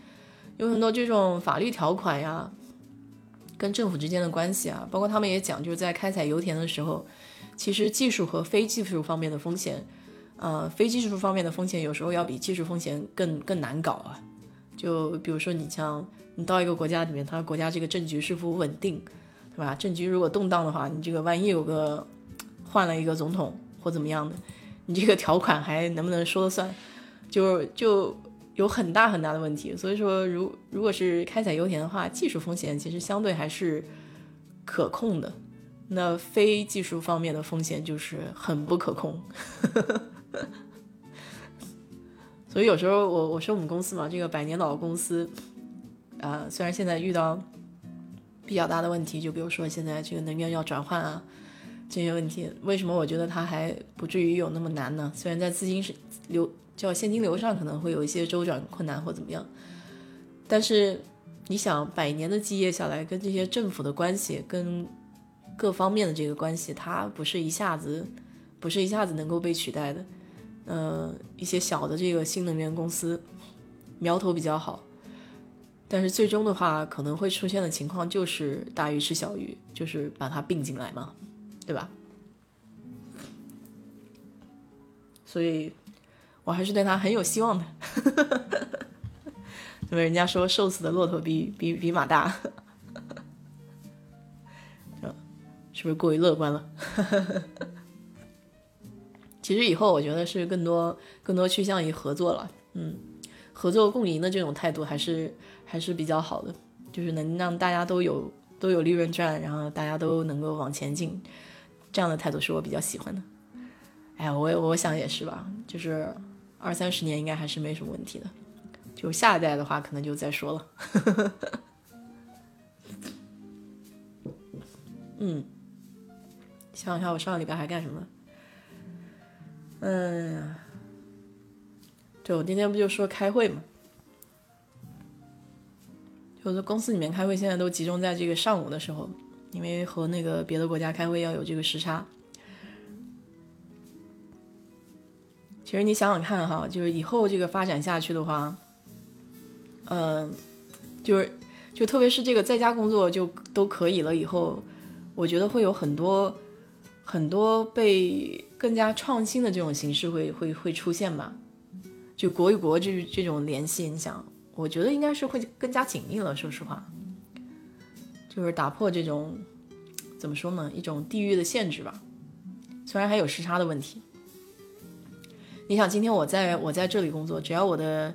有很多这种法律条款呀，跟政府之间的关系啊，包括他们也讲，就是在开采油田的时候，其实技术和非技术方面的风险。呃，非技术方面的风险有时候要比技术风险更更难搞啊。就比如说，你像你到一个国家里面，它国家这个政局是否稳定，对吧？政局如果动荡的话，你这个万一有个换了一个总统或怎么样的，你这个条款还能不能说了算？就就有很大很大的问题。所以说，如如果是开采油田的话，技术风险其实相对还是可控的。那非技术方面的风险就是很不可控。[LAUGHS] 所以有时候我我说我们公司嘛，这个百年老公司，啊，虽然现在遇到比较大的问题，就比如说现在这个能源要转换啊这些问题，为什么我觉得它还不至于有那么难呢？虽然在资金是流叫现金流上可能会有一些周转困难或怎么样，但是你想百年的基业下来，跟这些政府的关系，跟各方面的这个关系，它不是一下子。不是一下子能够被取代的，呃，一些小的这个新能源公司苗头比较好，但是最终的话可能会出现的情况就是大鱼吃小鱼，就是把它并进来嘛，对吧？所以我还是对他很有希望的，[LAUGHS] 因为人家说瘦死的骆驼比比比马大，[LAUGHS] 是不是过于乐观了？[LAUGHS] 其实以后我觉得是更多更多趋向于合作了，嗯，合作共赢的这种态度还是还是比较好的，就是能让大家都有都有利润赚，然后大家都能够往前进，这样的态度是我比较喜欢的。哎，我我想也是吧，就是二三十年应该还是没什么问题的，就下一代的话可能就再说了。嗯，想一下我上个礼拜还干什么？嗯，对我今天不就说开会嘛，就是公司里面开会，现在都集中在这个上午的时候，因为和那个别的国家开会要有这个时差。其实你想想看哈，就是以后这个发展下去的话，嗯，就是就特别是这个在家工作就都可以了以后，我觉得会有很多很多被。更加创新的这种形式会会会出现吧？就国与国这这种联系，你想，我觉得应该是会更加紧密了。说实话，就是打破这种怎么说呢，一种地域的限制吧。虽然还有时差的问题。你想，今天我在我在这里工作，只要我的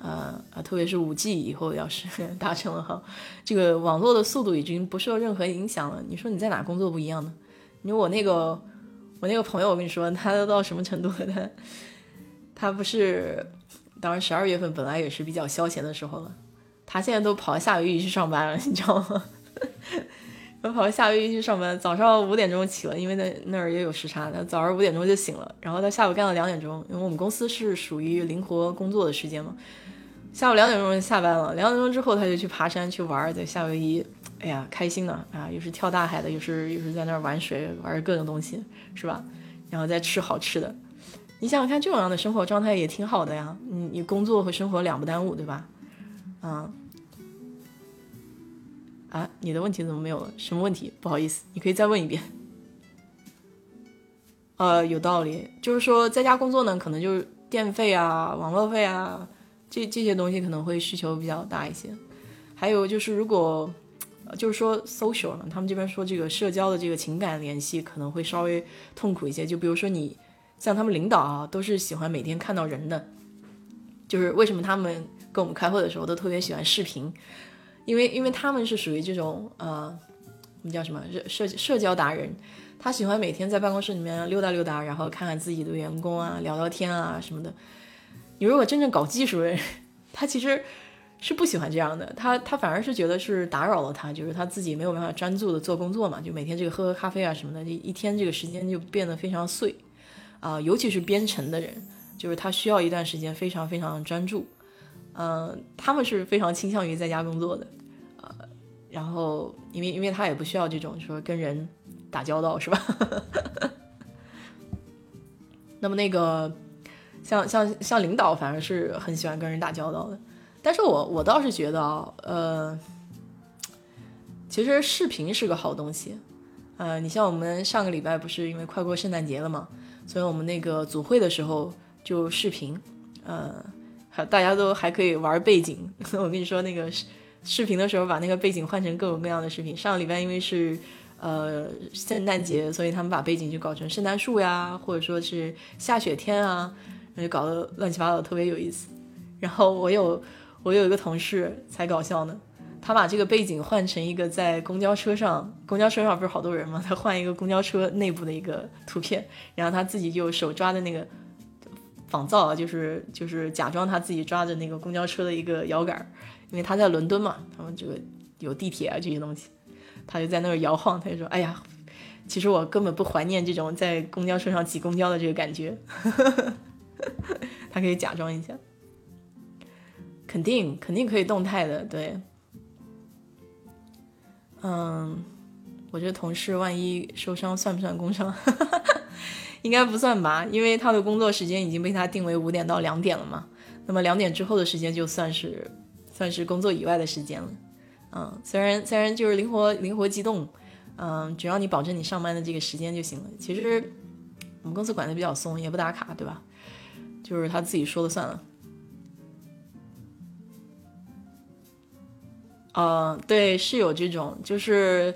呃啊，特别是五 G 以后要是 [LAUGHS] 达成了哈，这个网络的速度已经不受任何影响了。你说你在哪工作不一样呢？你说我那个。我那个朋友，我跟你说，他都到什么程度了？他他不是，当然十二月份本来也是比较消闲的时候了，他现在都跑到夏威夷去上班了，你知道吗？[LAUGHS] 我跑到夏威夷去上班，早上五点钟起了，因为那那儿也有时差，他早上五点钟就醒了，然后他下午干到两点钟，因为我们公司是属于灵活工作的时间嘛，下午两点钟就下班了，两点钟之后他就去爬山去玩，在夏威夷。哎呀，开心呢啊！又是跳大海的，又是又是在那儿玩水，玩各种东西，是吧？然后再吃好吃的。你想想看，这种样的生活状态也挺好的呀。你你工作和生活两不耽误，对吧？啊啊，你的问题怎么没有了？什么问题？不好意思，你可以再问一遍。呃，有道理，就是说在家工作呢，可能就是电费啊、网络费啊，这这些东西可能会需求比较大一些。还有就是，如果就是说 social 呢，他们这边说这个社交的这个情感联系可能会稍微痛苦一些。就比如说你像他们领导啊，都是喜欢每天看到人的，就是为什么他们跟我们开会的时候都特别喜欢视频，因为因为他们是属于这种呃，我们叫什么社社社交达人。他喜欢每天在办公室里面溜达溜达，然后看看自己的员工啊，聊聊天啊什么的。你如果真正搞技术的人，他其实是不喜欢这样的，他他反而是觉得是打扰了他，就是他自己没有办法专注的做工作嘛，就每天这个喝喝咖啡啊什么的，一一天这个时间就变得非常碎啊，尤其是编程的人，就是他需要一段时间非常非常专注，嗯，他们是非常倾向于在家工作的，呃，然后因为因为他也不需要这种说跟人。打交道是吧？[LAUGHS] 那么那个像像像领导，反而是很喜欢跟人打交道的。但是我我倒是觉得啊，呃，其实视频是个好东西。呃，你像我们上个礼拜不是因为快过圣诞节了嘛，所以我们那个组会的时候就视频，呃，大家都还可以玩背景。[LAUGHS] 我跟你说，那个视频的时候把那个背景换成各种各样的视频。上个礼拜因为是。呃，圣诞节，所以他们把背景就搞成圣诞树呀，或者说是下雪天啊，然后就搞得乱七八糟，特别有意思。然后我有我有一个同事才搞笑呢，他把这个背景换成一个在公交车上，公交车上不是好多人吗？他换一个公交车内部的一个图片，然后他自己就手抓的那个仿造啊，就是就是假装他自己抓着那个公交车的一个摇杆，因为他在伦敦嘛，他们这个有地铁啊这些东西。他就在那儿摇晃，他就说：“哎呀，其实我根本不怀念这种在公交车上挤公交的这个感觉。[LAUGHS] ”他可以假装一下，肯定肯定可以动态的，对。嗯，我觉得同事万一受伤算不算工伤？[LAUGHS] 应该不算吧，因为他的工作时间已经被他定为五点到两点了嘛。那么两点之后的时间就算是算是工作以外的时间了。嗯，虽然虽然就是灵活灵活机动，嗯，只要你保证你上班的这个时间就行了。其实我们公司管的比较松，也不打卡，对吧？就是他自己说了算了。嗯，对，是有这种，就是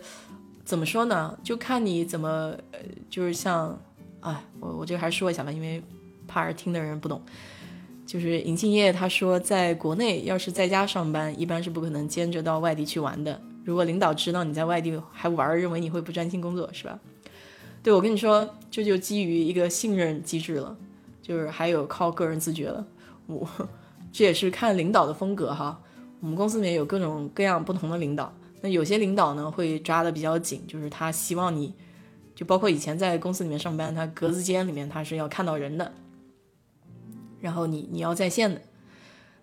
怎么说呢？就看你怎么，就是像，哎，我我这还是说一下吧，因为怕是听的人不懂。就是尹敬业他说，在国内要是在家上班，一般是不可能兼着到外地去玩的。如果领导知道你在外地还玩，认为你会不专心工作，是吧？对我跟你说，这就基于一个信任机制了，就是还有靠个人自觉了。我这也是看领导的风格哈。我们公司里面有各种各样不同的领导，那有些领导呢会抓的比较紧，就是他希望你，就包括以前在公司里面上班，他格子间里面他是要看到人的。然后你你要在线的，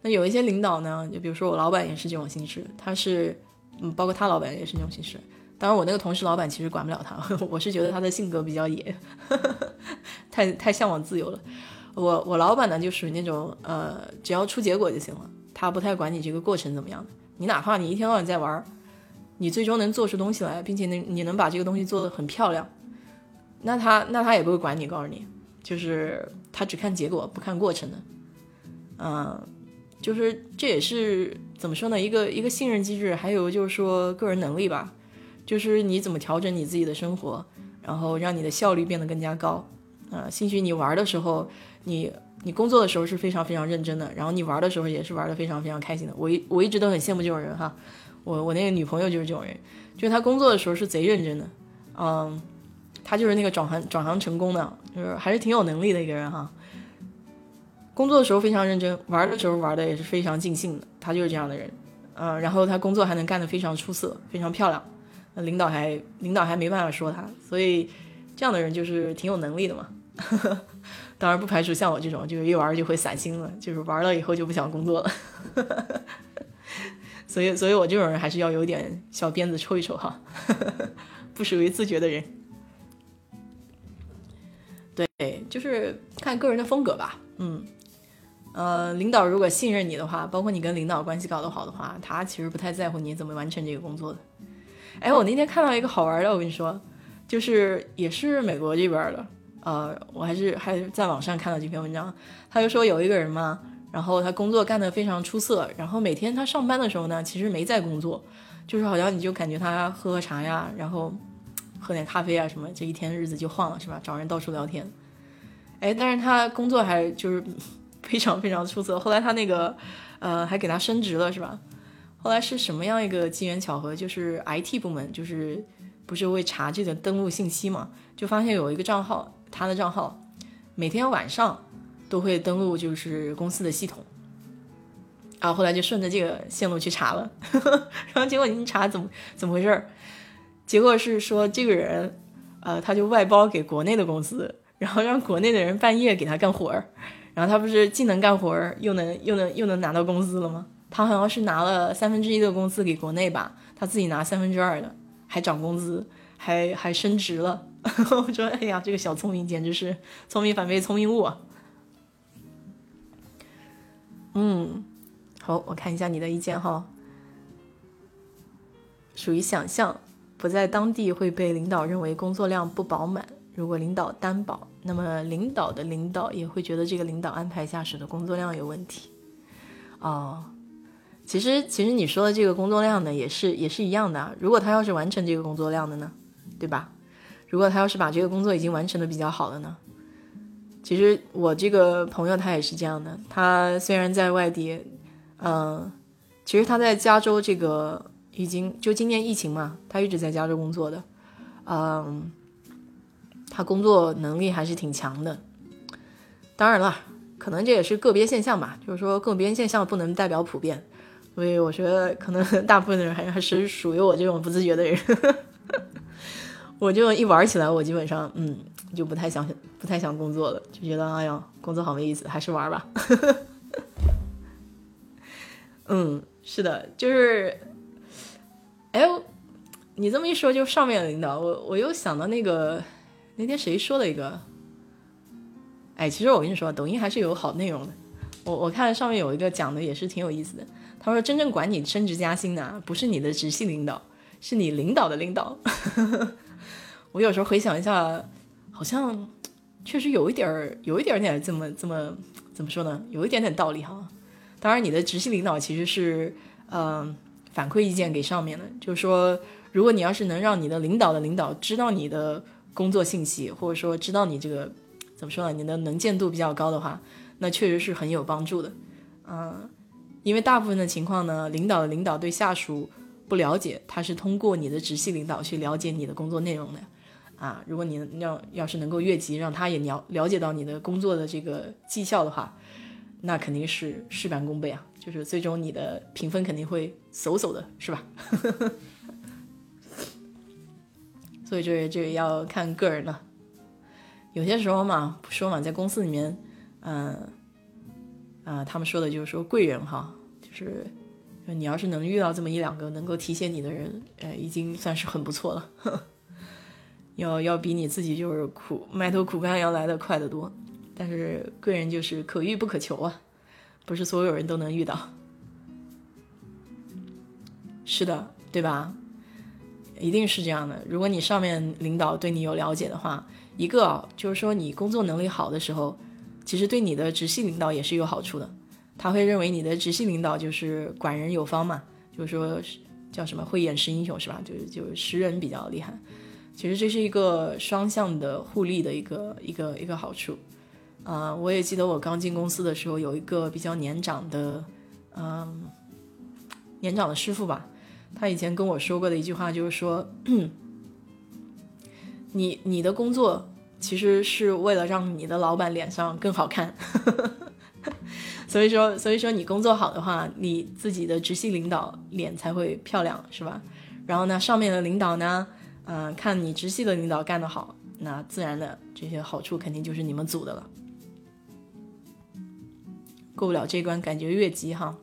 那有一些领导呢，就比如说我老板也是这种形式，他是，嗯，包括他老板也是这种形式。当然我那个同事老板其实管不了他，[LAUGHS] 我是觉得他的性格比较野，太太向往自由了。我我老板呢就属于那种，呃，只要出结果就行了，他不太管你这个过程怎么样。你哪怕你一天到晚在玩，你最终能做出东西来，并且能你能把这个东西做得很漂亮，那他那他也不会管你，告诉你。就是他只看结果不看过程的，嗯，就是这也是怎么说呢？一个一个信任机制，还有就是说个人能力吧，就是你怎么调整你自己的生活，然后让你的效率变得更加高啊。兴许你玩的时候，你你工作的时候是非常非常认真的，然后你玩的时候也是玩的非常非常开心的。我一我一直都很羡慕这种人哈，我我那个女朋友就是这种人，就是她工作的时候是贼认真的，嗯。他就是那个转行转行成功的，就是还是挺有能力的一个人哈。工作的时候非常认真，玩的时候玩的也是非常尽兴的。他就是这样的人，嗯，然后他工作还能干得非常出色，非常漂亮。领导还领导还没办法说他，所以这样的人就是挺有能力的嘛。[LAUGHS] 当然不排除像我这种，就是一玩就会散心了，就是玩了以后就不想工作了。[LAUGHS] 所以，所以我这种人还是要有点小鞭子抽一抽哈，[LAUGHS] 不属于自觉的人。对，就是看个人的风格吧。嗯，呃，领导如果信任你的话，包括你跟领导关系搞得好的话，他其实不太在乎你怎么完成这个工作的。哎，我那天看到一个好玩的，我跟你说，就是也是美国这边的，呃，我还是还是在网上看到这篇文章，他就说有一个人嘛，然后他工作干得非常出色，然后每天他上班的时候呢，其实没在工作，就是好像你就感觉他喝喝茶呀，然后喝点咖啡啊什么，这一天日子就晃了，是吧？找人到处聊天，哎，但是他工作还就是 [LAUGHS] 非常非常出色，后来他那个呃还给他升职了，是吧？后来是什么样一个机缘巧合？就是 IT 部门就是不是会查这个登录信息嘛？就发现有一个账号，他的账号每天晚上都会登录，就是公司的系统。啊，后后来就顺着这个线路去查了，呵 [LAUGHS] 呵然后结果一查怎么怎么回事？结果是说这个人，呃，他就外包给国内的公司，然后让国内的人半夜给他干活儿，然后他不是既能干活儿，又能又能又能拿到工资了吗？他好像是拿了三分之一的工资给国内吧，他自己拿三分之二的，还涨工资，还还升职了。[LAUGHS] 我说，哎呀，这个小聪明简直是聪明反被聪明误啊！嗯，好，我看一下你的意见哈，属于想象，不在当地会被领导认为工作量不饱满。如果领导担保，那么领导的领导也会觉得这个领导安排下属的工作量有问题。哦。其实，其实你说的这个工作量呢，也是也是一样的。如果他要是完成这个工作量的呢，对吧？如果他要是把这个工作已经完成的比较好了呢？其实我这个朋友他也是这样的。他虽然在外地，嗯，其实他在加州这个已经就今年疫情嘛，他一直在加州工作的，嗯，他工作能力还是挺强的。当然了，可能这也是个别现象吧，就是说个别现象不能代表普遍。所以我觉得可能大部分的人还还是属于我这种不自觉的人，[LAUGHS] 我就一玩起来，我基本上嗯就不太想不太想工作了，就觉得哎呀工作好没意思，还是玩吧。[LAUGHS] 嗯，是的，就是，哎，你这么一说，就上面的领导，我我又想到那个那天谁说的一个，哎，其实我跟你说，抖音还是有好内容的，我我看上面有一个讲的也是挺有意思的。他说：“真正管你升职加薪的，不是你的直系领导，是你领导的领导。[LAUGHS] ”我有时候回想一下，好像确实有一点儿，有一点点这么这么怎么说呢？有一点点道理哈。当然，你的直系领导其实是嗯反馈意见给上面的，就是说，如果你要是能让你的领导的领导知道你的工作信息，或者说知道你这个怎么说呢？你的能见度比较高的话，那确实是很有帮助的，嗯。因为大部分的情况呢，领导的领导对下属不了解，他是通过你的直系领导去了解你的工作内容的，啊，如果你要要是能够越级，让他也了了解到你的工作的这个绩效的话，那肯定是事半功倍啊，就是最终你的评分肯定会嗖嗖的，是吧？[LAUGHS] 所以这这要看个人了，有些时候嘛，不说嘛，在公司里面，嗯。啊，他们说的就是说贵人哈，就是你要是能遇到这么一两个能够提携你的人，呃，已经算是很不错了。[LAUGHS] 要要比你自己就是苦埋头苦干要来的快得多。但是贵人就是可遇不可求啊，不是所有人都能遇到。是的，对吧？一定是这样的。如果你上面领导对你有了解的话，一个就是说你工作能力好的时候。其实对你的直系领导也是有好处的，他会认为你的直系领导就是管人有方嘛，就是说叫什么慧眼识英雄是吧？就是就识人比较厉害。其实这是一个双向的互利的一个一个一个好处。啊，我也记得我刚进公司的时候，有一个比较年长的，嗯，年长的师傅吧，他以前跟我说过的一句话就是说，[CLEARS THROAT] 你你的工作。其实是为了让你的老板脸上更好看，[LAUGHS] 所以说，所以说你工作好的话，你自己的直系领导脸才会漂亮，是吧？然后呢，上面的领导呢，嗯，看你直系的领导干得好，那自然的这些好处肯定就是你们组的了。过不了这关，感觉越级哈，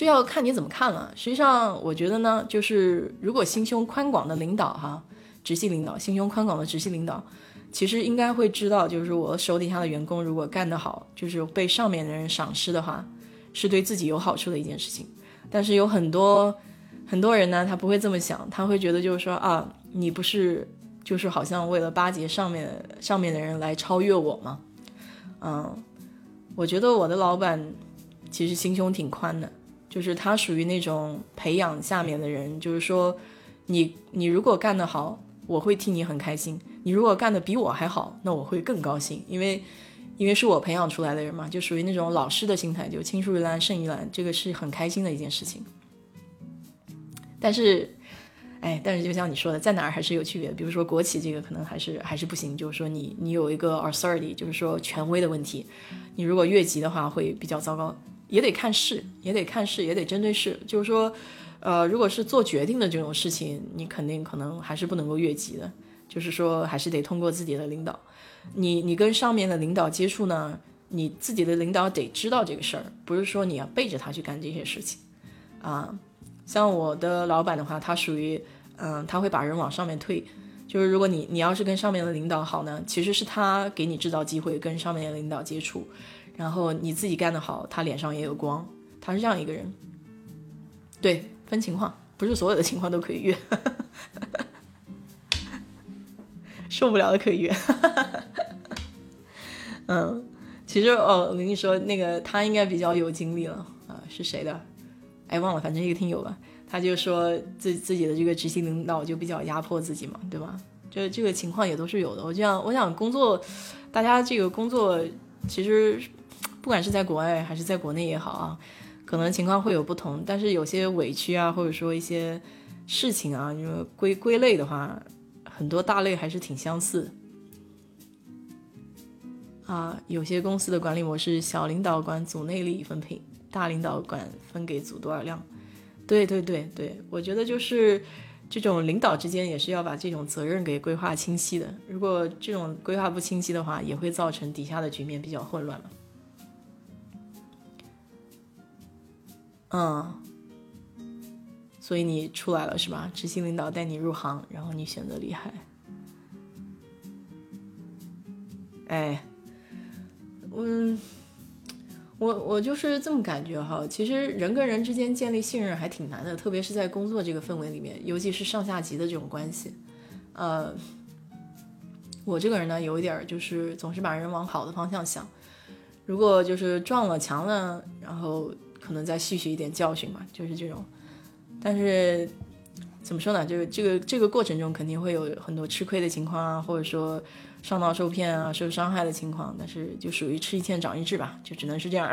这要看你怎么看了。实际上，我觉得呢，就是如果心胸宽广的领导哈。直系领导，心胸宽广的直系领导，其实应该会知道，就是我手底下的员工如果干得好，就是被上面的人赏识的话，是对自己有好处的一件事情。但是有很多很多人呢，他不会这么想，他会觉得就是说啊，你不是就是好像为了巴结上面上面的人来超越我吗？嗯，我觉得我的老板其实心胸挺宽的，就是他属于那种培养下面的人，就是说你你如果干得好，我会替你很开心。你如果干得比我还好，那我会更高兴，因为，因为是我培养出来的人嘛，就属于那种老师的心态，就青出于蓝胜于蓝，这个是很开心的一件事情。但是，哎，但是就像你说的，在哪儿还是有区别。比如说国企这个可能还是还是不行，就是说你你有一个 authority，就是说权威的问题，你如果越级的话会比较糟糕，也得看事，也得看事，也得针对事。就是说，呃，如果是做决定的这种事情，你肯定可能还是不能够越级的。就是说，还是得通过自己的领导，你你跟上面的领导接触呢，你自己的领导得知道这个事儿，不是说你要背着他去干这些事情，啊，像我的老板的话，他属于，嗯，他会把人往上面推，就是如果你你要是跟上面的领导好呢，其实是他给你制造机会跟上面的领导接触，然后你自己干得好，他脸上也有光，他是这样一个人，对，分情况，不是所有的情况都可以约。[LAUGHS] 受不了的可以约，嗯，其实哦，我跟你说，那个他应该比较有经历了啊，是谁的？哎，忘了，反正一个听友吧，他就说自自己的这个执行领导就比较压迫自己嘛，对吧？就这个情况也都是有的。我想，我想工作，大家这个工作其实不管是在国外还是在国内也好啊，可能情况会有不同，但是有些委屈啊，或者说一些事情啊，你说归归类的话。很多大类还是挺相似啊，有些公司的管理模式，小领导管组内利益分配，大领导管分给组多少量。对对对对，我觉得就是这种领导之间也是要把这种责任给规划清晰的。如果这种规划不清晰的话，也会造成底下的局面比较混乱嘛。嗯。所以你出来了是吧？执行领导带你入行，然后你选择厉害。哎，嗯，我我就是这么感觉哈。其实人跟人之间建立信任还挺难的，特别是在工作这个氛围里面，尤其是上下级的这种关系。呃，我这个人呢，有一点就是总是把人往好的方向想。如果就是撞了墙了，然后可能再吸取一点教训嘛，就是这种。但是怎么说呢？就是这个这个过程中肯定会有很多吃亏的情况啊，或者说上当受骗啊、受伤害的情况。但是就属于吃一堑长一智吧，就只能是这样。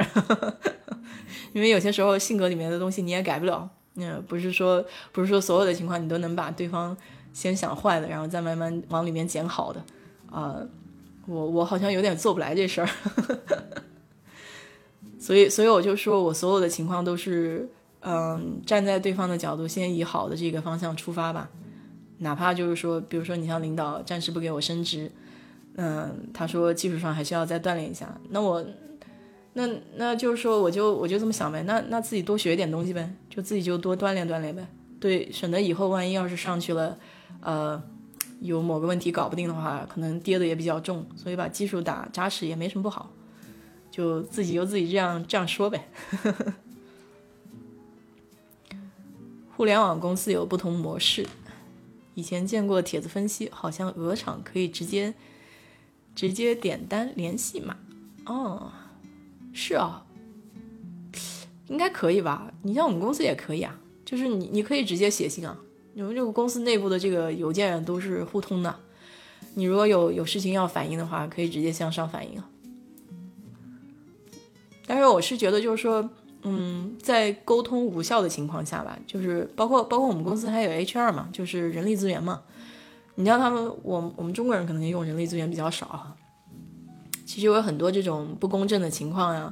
[LAUGHS] 因为有些时候性格里面的东西你也改不了，那不是说不是说所有的情况你都能把对方先想坏的，然后再慢慢往里面捡好的啊。我我好像有点做不来这事儿，所以所以我就说我所有的情况都是。嗯，站在对方的角度，先以好的这个方向出发吧。哪怕就是说，比如说你像领导暂时不给我升职，嗯，他说技术上还需要再锻炼一下，那我，那那就是说，我就我就这么想呗，那那自己多学一点东西呗，就自己就多锻炼锻炼呗。对，省得以后万一要是上去了，呃，有某个问题搞不定的话，可能跌的也比较重，所以把基础打扎实也没什么不好，就自己就自己这样这样说呗。互联网公司有不同模式，以前见过帖子分析，好像鹅厂可以直接直接点单联系嘛。哦，是啊，应该可以吧？你像我们公司也可以啊，就是你你可以直接写信啊，你们这个公司内部的这个邮件都是互通的，你如果有有事情要反映的话，可以直接向上反映。但是我是觉得，就是说。嗯，在沟通无效的情况下吧，就是包括包括我们公司还有 HR 嘛，就是人力资源嘛。你像他们，我我们中国人可能用人力资源比较少哈。其实有很多这种不公正的情况呀。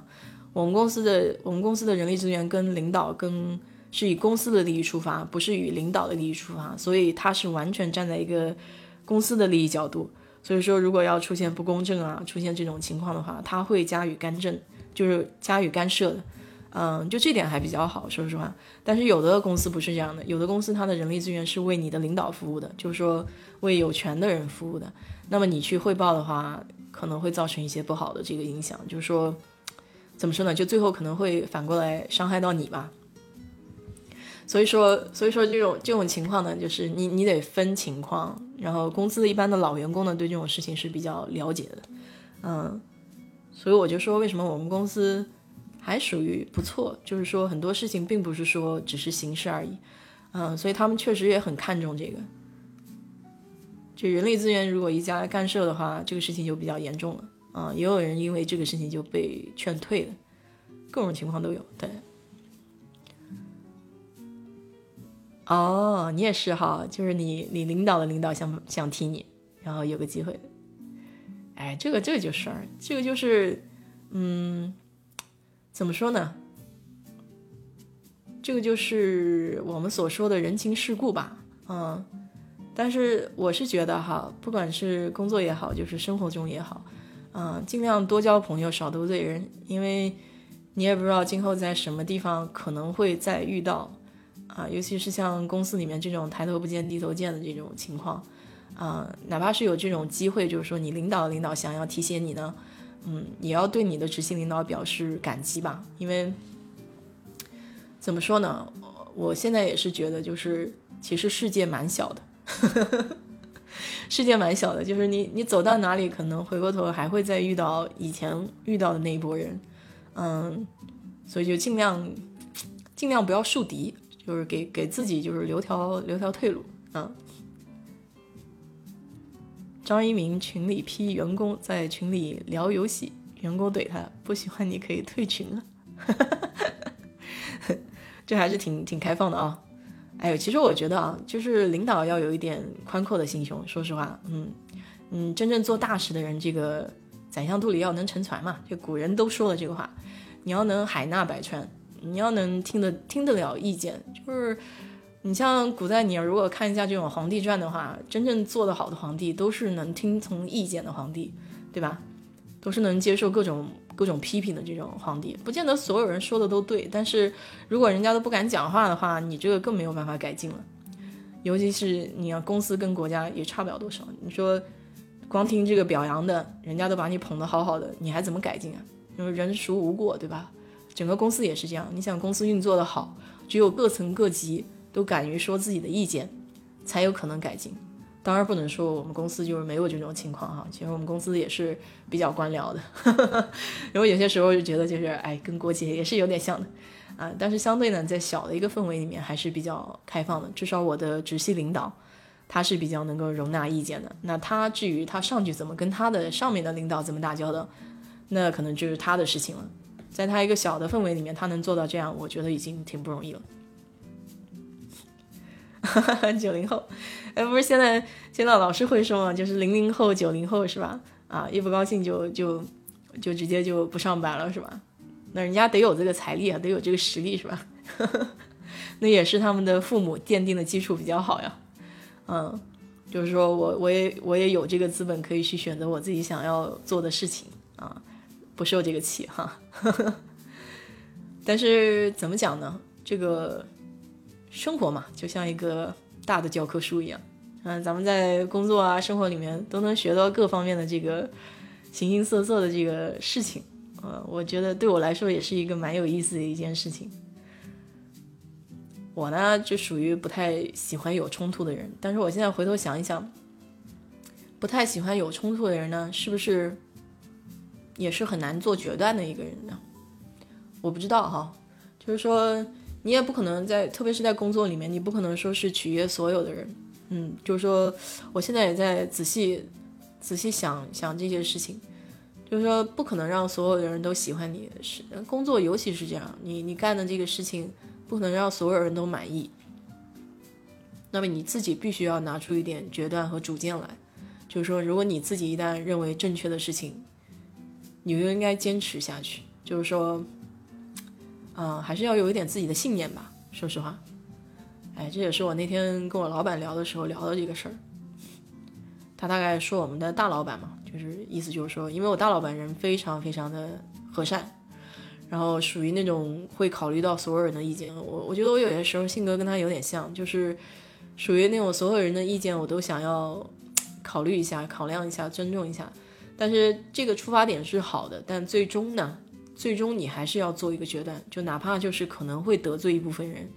我们公司的我们公司的人力资源跟领导跟是以公司的利益出发，不是以领导的利益出发，所以他是完全站在一个公司的利益角度。所以说，如果要出现不公正啊，出现这种情况的话，他会加以干政，就是加以干涉的。嗯，就这点还比较好，说实话。但是有的公司不是这样的，有的公司它的人力资源是为你的领导服务的，就是说为有权的人服务的。那么你去汇报的话，可能会造成一些不好的这个影响，就是说，怎么说呢？就最后可能会反过来伤害到你吧。所以说，所以说这种这种情况呢，就是你你得分情况。然后公司一般的老员工呢，对这种事情是比较了解的，嗯，所以我就说，为什么我们公司还属于不错？就是说很多事情并不是说只是形式而已，嗯，所以他们确实也很看重这个。就人力资源如果一家干涉的话，这个事情就比较严重了，啊，也有人因为这个事情就被劝退了，各种情况都有，对。哦，你也是哈，就是你你领导的领导想想提你，然后有个机会，哎，这个这个就是，这个就是，嗯，怎么说呢？这个就是我们所说的人情世故吧，嗯，但是我是觉得哈，不管是工作也好，就是生活中也好，嗯，尽量多交朋友，少得罪人，因为你也不知道今后在什么地方可能会再遇到。啊，尤其是像公司里面这种抬头不见低头见的这种情况，啊，哪怕是有这种机会，就是说你领导领导想要提携你呢，嗯，也要对你的执行领导表示感激吧。因为怎么说呢，我现在也是觉得，就是其实世界蛮小的，[LAUGHS] 世界蛮小的，就是你你走到哪里，可能回过头还会再遇到以前遇到的那一波人，嗯，所以就尽量尽量不要树敌。就是给给自己就是留条留条退路啊。张一鸣群里批员工在群里聊游戏，员工怼他不喜欢你可以退群了，[LAUGHS] 这还是挺挺开放的啊。哎呦，其实我觉得啊，就是领导要有一点宽阔的心胸。说实话，嗯嗯，真正做大事的人，这个宰相肚里要能撑船嘛，就古人都说了这个话，你要能海纳百川。你要能听得听得了意见，就是你像古代，你要如果看一下这种皇帝传的话，真正做得好的皇帝都是能听从意见的皇帝，对吧？都是能接受各种各种批评的这种皇帝。不见得所有人说的都对，但是如果人家都不敢讲话的话，你这个更没有办法改进了。尤其是你要公司跟国家也差不了多少，你说光听这个表扬的，人家都把你捧得好好的，你还怎么改进啊？因为人孰无过，对吧？整个公司也是这样，你想公司运作的好，只有各层各级都敢于说自己的意见，才有可能改进。当然不能说我们公司就是没有这种情况哈，其实我们公司也是比较官僚的，[LAUGHS] 因为有些时候就觉得就是哎，跟国企也是有点像的啊。但是相对呢，在小的一个氛围里面还是比较开放的，至少我的直系领导他是比较能够容纳意见的。那他至于他上去怎么跟他的上面的领导怎么打交道，那可能就是他的事情了。在他一个小的氛围里面，他能做到这样，我觉得已经挺不容易了。九零后，哎，不是现在现在老师会说嘛，就是零零后、九零后是吧？啊，一不高兴就就就直接就不上班了是吧？那人家得有这个财力啊，得有这个实力是吧？[LAUGHS] 那也是他们的父母奠定的基础比较好呀。嗯，就是说我我也我也有这个资本可以去选择我自己想要做的事情啊。不受这个气哈，[LAUGHS] 但是怎么讲呢？这个生活嘛，就像一个大的教科书一样，嗯，咱们在工作啊、生活里面都能学到各方面的这个形形色色的这个事情，呃，我觉得对我来说也是一个蛮有意思的一件事情。我呢，就属于不太喜欢有冲突的人，但是我现在回头想一想，不太喜欢有冲突的人呢，是不是？也是很难做决断的一个人呢，我不知道哈，就是说你也不可能在，特别是在工作里面，你不可能说是取悦所有的人，嗯，就是说我现在也在仔细仔细想想这些事情，就是说不可能让所有的人都喜欢你，是工作尤其是这样，你你干的这个事情不可能让所有人都满意，那么你自己必须要拿出一点决断和主见来，就是说如果你自己一旦认为正确的事情。你就应该坚持下去，就是说，嗯，还是要有一点自己的信念吧。说实话，哎，这也是我那天跟我老板聊的时候聊的这个事儿。他大概说我们的大老板嘛，就是意思就是说，因为我大老板人非常非常的和善，然后属于那种会考虑到所有人的意见。我我觉得我有些时候性格跟他有点像，就是属于那种所有人的意见我都想要考虑一下、考量一下、尊重一下。但是这个出发点是好的，但最终呢，最终你还是要做一个决断，就哪怕就是可能会得罪一部分人，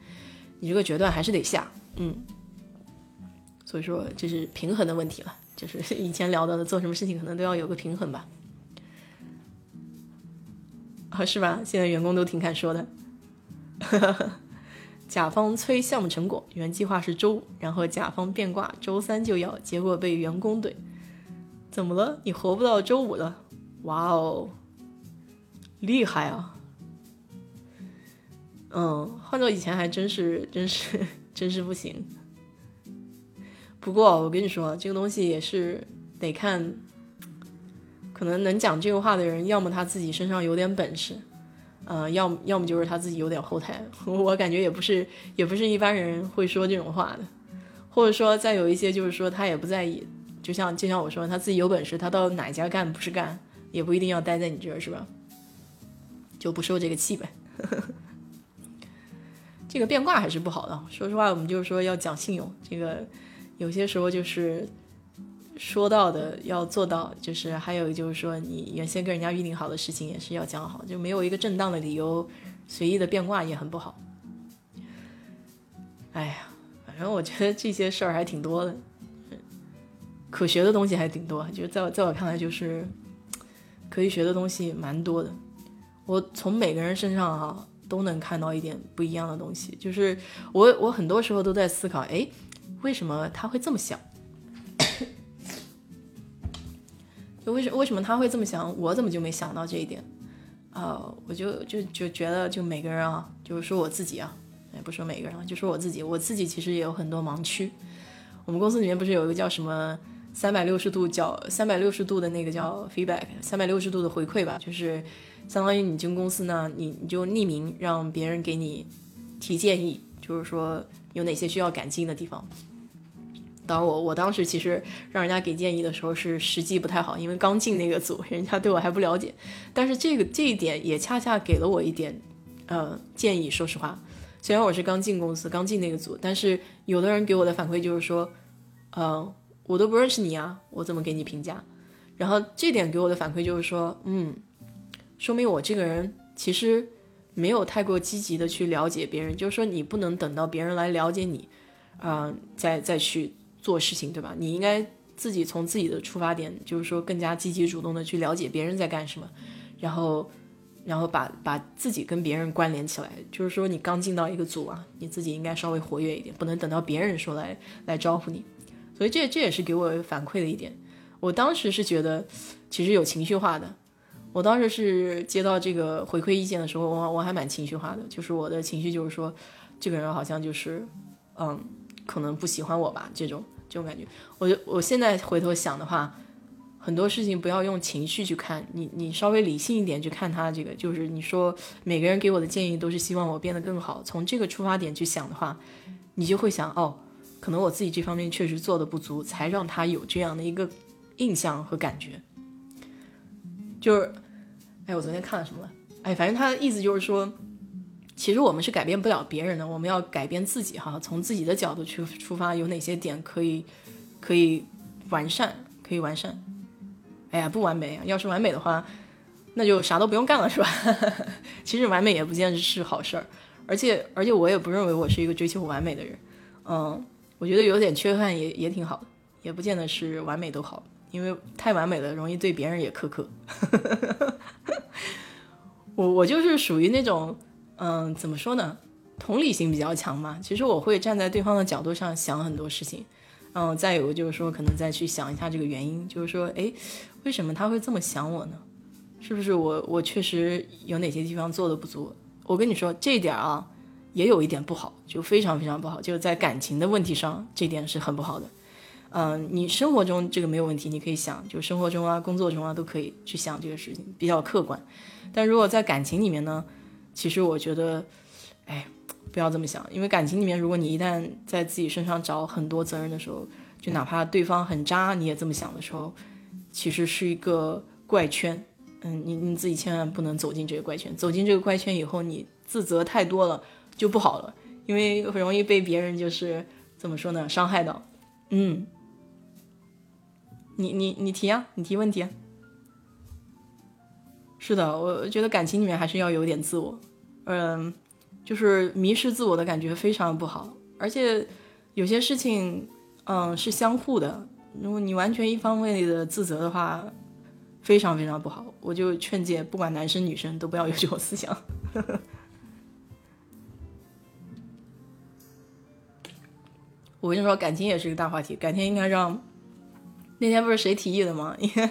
你这个决断还是得下。嗯，所以说这是平衡的问题了，就是 [LAUGHS] 以前聊到的，做什么事情可能都要有个平衡吧。啊，是吧？现在员工都挺敢说的。[LAUGHS] 甲方催项目成果，原计划是周五，然后甲方变卦，周三就要，结果被员工怼。怎么了？你活不到周五了？哇哦，厉害啊！嗯，换做以前还真是，[LAUGHS] 真是，真是不行。不过我跟你说，这个东西也是得看。可能能讲这个话的人，要么他自己身上有点本事，呃，要么要么就是他自己有点后台。[LAUGHS] 我感觉也不是，也不是一般人会说这种话的。或者说，再有一些就是说他也不在意，就像就像我说，他自己有本事，他到哪家干不是干，也不一定要待在你这儿，是吧？就不受这个气呗。[LAUGHS] 这个变卦还是不好的。说实话，我们就是说要讲信用，这个有些时候就是。说到的要做到，就是还有就是说，你原先跟人家预定好的事情也是要讲好，就没有一个正当的理由，随意的变卦也很不好。哎呀，反正我觉得这些事儿还挺多的，可学的东西还挺多，就在我在我看来，就是可以学的东西蛮多的。我从每个人身上哈都能看到一点不一样的东西，就是我我很多时候都在思考，哎，为什么他会这么想？[COUGHS] 为什为什么他会这么想？我怎么就没想到这一点？啊，我就就就觉得，就每个人啊，就是说我自己啊，也不说每个人，就说我自己，我自己其实也有很多盲区。我们公司里面不是有一个叫什么三百六十度角，三百六十度的那个叫 feedback，三百六十度的回馈吧，就是相当于你进公司呢，你你就匿名让别人给你提建议，就是说有哪些需要改进的地方。当我我当时其实让人家给建议的时候是时机不太好，因为刚进那个组，人家对我还不了解。但是这个 [LAUGHS] 这一点也恰恰给了我一点，呃，建议。说实话，虽然我是刚进公司，刚进那个组，但是有的人给我的反馈就是说，呃，我都不认识你啊，我怎么给你评价？然后这点给我的反馈就是说，嗯，说明我这个人其实没有太过积极的去了解别人，就是说你不能等到别人来了解你，啊，再再去。做事情对吧？你应该自己从自己的出发点，就是说更加积极主动的去了解别人在干什么，然后，然后把把自己跟别人关联起来。就是说你刚进到一个组啊，你自己应该稍微活跃一点，不能等到别人说来来招呼你。所以这这也是给我反馈的一点。我当时是觉得其实有情绪化的。我当时是接到这个回馈意见的时候，我我还蛮情绪化的，就是我的情绪就是说，这个人好像就是嗯。可能不喜欢我吧，这种这种感觉，我我现在回头想的话，很多事情不要用情绪去看，你你稍微理性一点去看他这个，就是你说每个人给我的建议都是希望我变得更好，从这个出发点去想的话，你就会想哦，可能我自己这方面确实做的不足，才让他有这样的一个印象和感觉。就是，哎，我昨天看了什么了？哎，反正他的意思就是说。其实我们是改变不了别人的，我们要改变自己哈。从自己的角度去出发，有哪些点可以可以完善，可以完善。哎呀，不完美啊！要是完美的话，那就啥都不用干了，是吧？[LAUGHS] 其实完美也不见得是好事儿，而且而且我也不认为我是一个追求完美的人。嗯，我觉得有点缺憾也也挺好的，也不见得是完美都好，因为太完美了容易对别人也苛刻。我我就是属于那种。嗯，怎么说呢？同理心比较强嘛。其实我会站在对方的角度上想很多事情。嗯，再有就是说，可能再去想一下这个原因，就是说，哎，为什么他会这么想我呢？是不是我我确实有哪些地方做的不足？我跟你说，这一点啊，也有一点不好，就非常非常不好，就在感情的问题上，这点是很不好的。嗯，你生活中这个没有问题，你可以想，就生活中啊、工作中啊都可以去想这个事情，比较客观。但如果在感情里面呢？其实我觉得，哎，不要这么想，因为感情里面，如果你一旦在自己身上找很多责任的时候，就哪怕对方很渣，你也这么想的时候，其实是一个怪圈，嗯，你你自己千万不能走进这个怪圈，走进这个怪圈以后，你自责太多了就不好了，因为很容易被别人就是怎么说呢，伤害到。嗯，你你你提啊，你提问题啊。是的，我觉得感情里面还是要有点自我，嗯，就是迷失自我的感觉非常不好，而且有些事情，嗯，是相互的。如果你完全一方面的自责的话，非常非常不好。我就劝诫，不管男生女生都不要有这种思想。[LAUGHS] 我跟你说，感情也是个大话题，改天应该让那天不是谁提议的吗？[LAUGHS] 应该。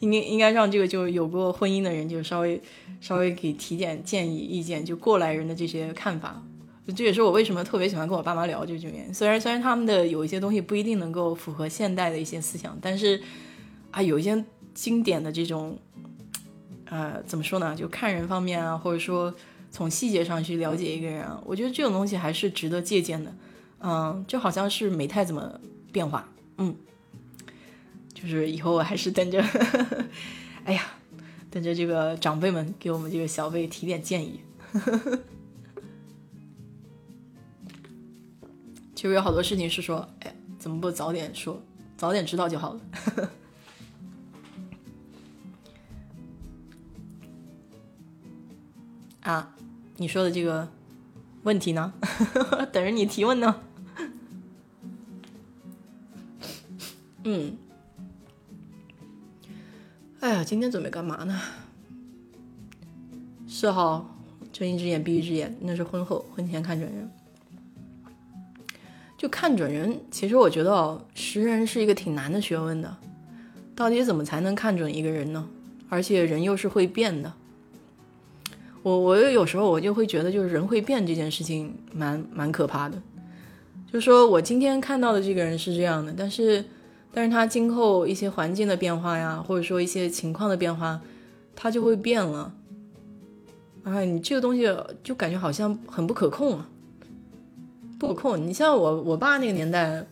应该应该让这个就有过婚姻的人就稍微稍微给提点建议意见，就过来人的这些看法，这也是我为什么特别喜欢跟我爸妈聊这这边。虽然虽然他们的有一些东西不一定能够符合现代的一些思想，但是啊，有一些经典的这种，呃，怎么说呢？就看人方面啊，或者说从细节上去了解一个人啊，我觉得这种东西还是值得借鉴的。嗯，就好像是美泰怎么变化，嗯。就是以后我还是等着，[LAUGHS] 哎呀，等着这个长辈们给我们这个小辈提点建议。[LAUGHS] 其实有好多事情是说，哎，怎么不早点说，早点知道就好了。[LAUGHS] 啊，你说的这个问题呢？等着你提问呢。嗯。哎呀，今天准备干嘛呢？是哈睁一只眼闭一只眼，那是婚后，婚前看准人。就看准人，其实我觉得哦，识人是一个挺难的学问的。到底怎么才能看准一个人呢？而且人又是会变的。我我有时候我就会觉得，就是人会变这件事情蛮蛮可怕的。就说我今天看到的这个人是这样的，但是。但是他今后一些环境的变化呀，或者说一些情况的变化，他就会变了。哎，你这个东西就感觉好像很不可控啊，不可控。你像我我爸那个年代，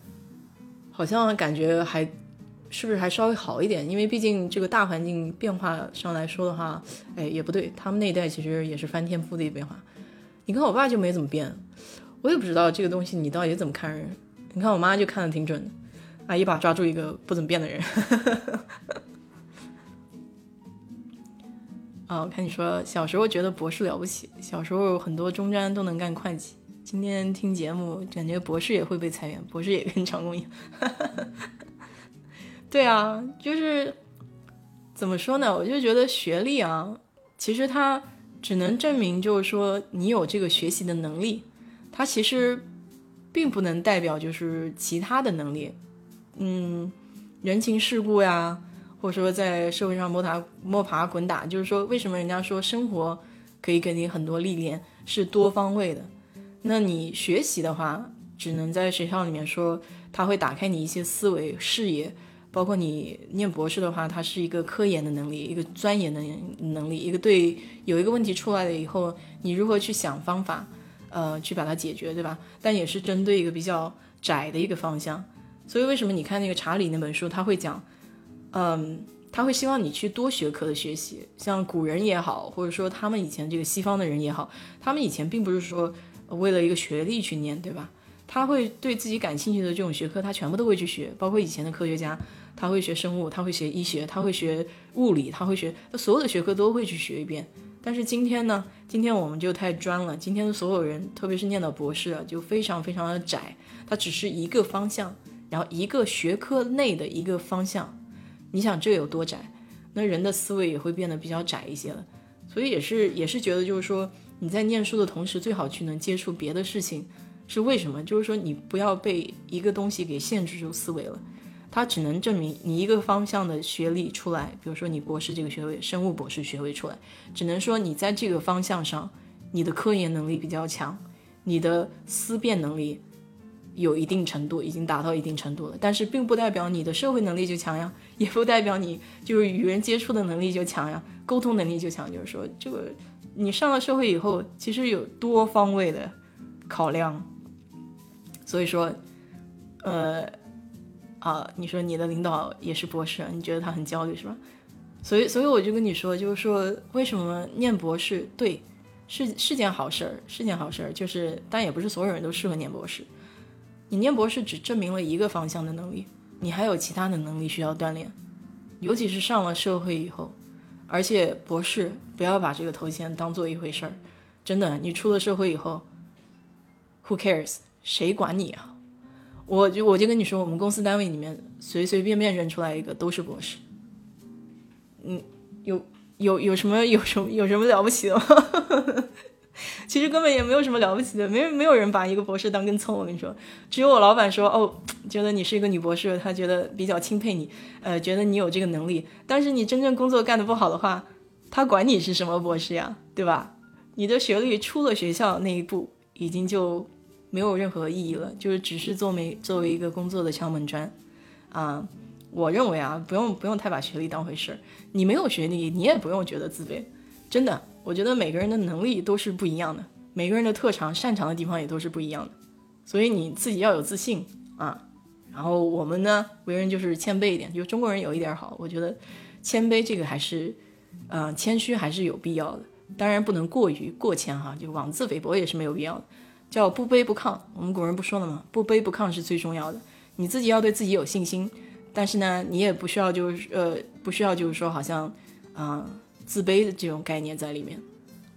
好像感觉还是不是还稍微好一点？因为毕竟这个大环境变化上来说的话，哎，也不对，他们那一代其实也是翻天覆地变化。你看我爸就没怎么变，我也不知道这个东西你到底怎么看人。你看我妈就看的挺准的。啊！一把抓住一个不怎么变的人。啊，[LAUGHS] 我看你说小时候觉得博士了不起，小时候很多中专都能干会计。今天听节目，感觉博士也会被裁员，博士也跟长工一样。[LAUGHS] 对啊，就是怎么说呢？我就觉得学历啊，其实它只能证明，就是说你有这个学习的能力，它其实并不能代表就是其他的能力。嗯，人情世故呀，或者说在社会上摸爬摸爬滚打，就是说，为什么人家说生活可以给你很多历练，是多方位的？那你学习的话，只能在学校里面说，它会打开你一些思维视野，包括你念博士的话，它是一个科研的能力，一个钻研的能力，一个对有一个问题出来了以后，你如何去想方法，呃，去把它解决，对吧？但也是针对一个比较窄的一个方向。所以为什么你看那个查理那本书，他会讲，嗯，他会希望你去多学科的学习，像古人也好，或者说他们以前这个西方的人也好，他们以前并不是说为了一个学历去念，对吧？他会对自己感兴趣的这种学科，他全部都会去学，包括以前的科学家，他会学生物，他会学医学，他会学物理，他会学，他所有的学科都会去学一遍。但是今天呢，今天我们就太专了，今天的所有人，特别是念到博士啊，就非常非常的窄，它只是一个方向。然后一个学科内的一个方向，你想这有多窄？那人的思维也会变得比较窄一些了。所以也是也是觉得，就是说你在念书的同时，最好去能接触别的事情。是为什么？就是说你不要被一个东西给限制住思维了。它只能证明你一个方向的学历出来，比如说你博士这个学位，生物博士学位出来，只能说你在这个方向上，你的科研能力比较强，你的思辨能力。有一定程度，已经达到一定程度了，但是并不代表你的社会能力就强呀，也不代表你就是与人接触的能力就强呀，沟通能力就强。就是说，这个你上了社会以后，其实有多方位的考量。所以说，呃，啊，你说你的领导也是博士，你觉得他很焦虑是吧？所以，所以我就跟你说，就是说，为什么念博士？对，是是件好事儿，是件好事儿。就是，但也不是所有人都适合念博士。你念博士只证明了一个方向的能力，你还有其他的能力需要锻炼，尤其是上了社会以后。而且，博士不要把这个头衔当做一回事儿，真的，你出了社会以后，Who cares？谁管你啊？我就我就跟你说，我们公司单位里面随随便便认出来一个都是博士。嗯，有有有什么有什么有什么了不起的吗？[LAUGHS] 其实根本也没有什么了不起的，没没有人把一个博士当根葱。我跟你说，只有我老板说哦，觉得你是一个女博士，他觉得比较钦佩你，呃，觉得你有这个能力。但是你真正工作干得不好的话，他管你是什么博士呀，对吧？你的学历出了学校那一步，已经就没有任何意义了，就是只是作为作为一个工作的敲门砖啊。我认为啊，不用不用太把学历当回事儿。你没有学历，你也不用觉得自卑。真的，我觉得每个人的能力都是不一样的，每个人的特长、擅长的地方也都是不一样的。所以你自己要有自信啊。然后我们呢，为人就是谦卑一点。就中国人有一点好，我觉得谦卑这个还是，呃，谦虚还是有必要的。当然不能过于过谦哈，就妄自菲薄也是没有必要的。叫不卑不亢，我们古人不说了吗？不卑不亢是最重要的。你自己要对自己有信心。但是呢，你也不需要就是呃，不需要就是说好像，啊，自卑的这种概念在里面，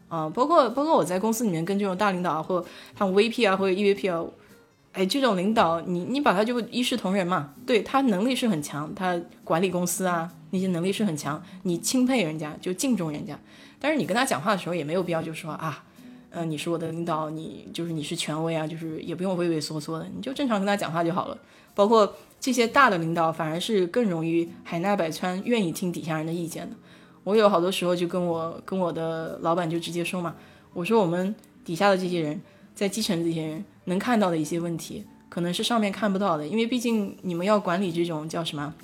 啊，包括包括我在公司里面跟这种大领导啊，或他们 VP 啊，或者 EVP 啊，哎，这种领导，你你把他就一视同仁嘛，对他能力是很强，他管理公司啊那些能力是很强，你钦佩人家就敬重人家，但是你跟他讲话的时候也没有必要就说啊，呃，你是我的领导，你就是你是权威啊，就是也不用畏畏缩缩的，你就正常跟他讲话就好了，包括。这些大的领导反而是更容易海纳百川，愿意听底下人的意见的。我有好多时候就跟我跟我的老板就直接说嘛，我说我们底下的这些人在基层这些人能看到的一些问题，可能是上面看不到的，因为毕竟你们要管理这种叫什么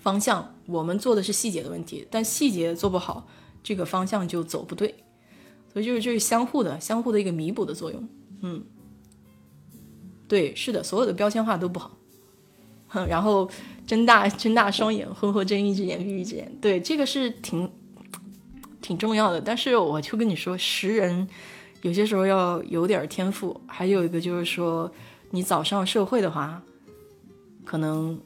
方向，我们做的是细节的问题，但细节做不好，这个方向就走不对。所以就是这是相互的，相互的一个弥补的作用。嗯，对，是的，所有的标签化都不好。哼 [LAUGHS] 然后睁大睁大双眼，呵呵睁一只眼闭一只眼，对，这个是挺挺重要的。但是我就跟你说，识人有些时候要有点天赋，还有一个就是说，你早上社会的话，可能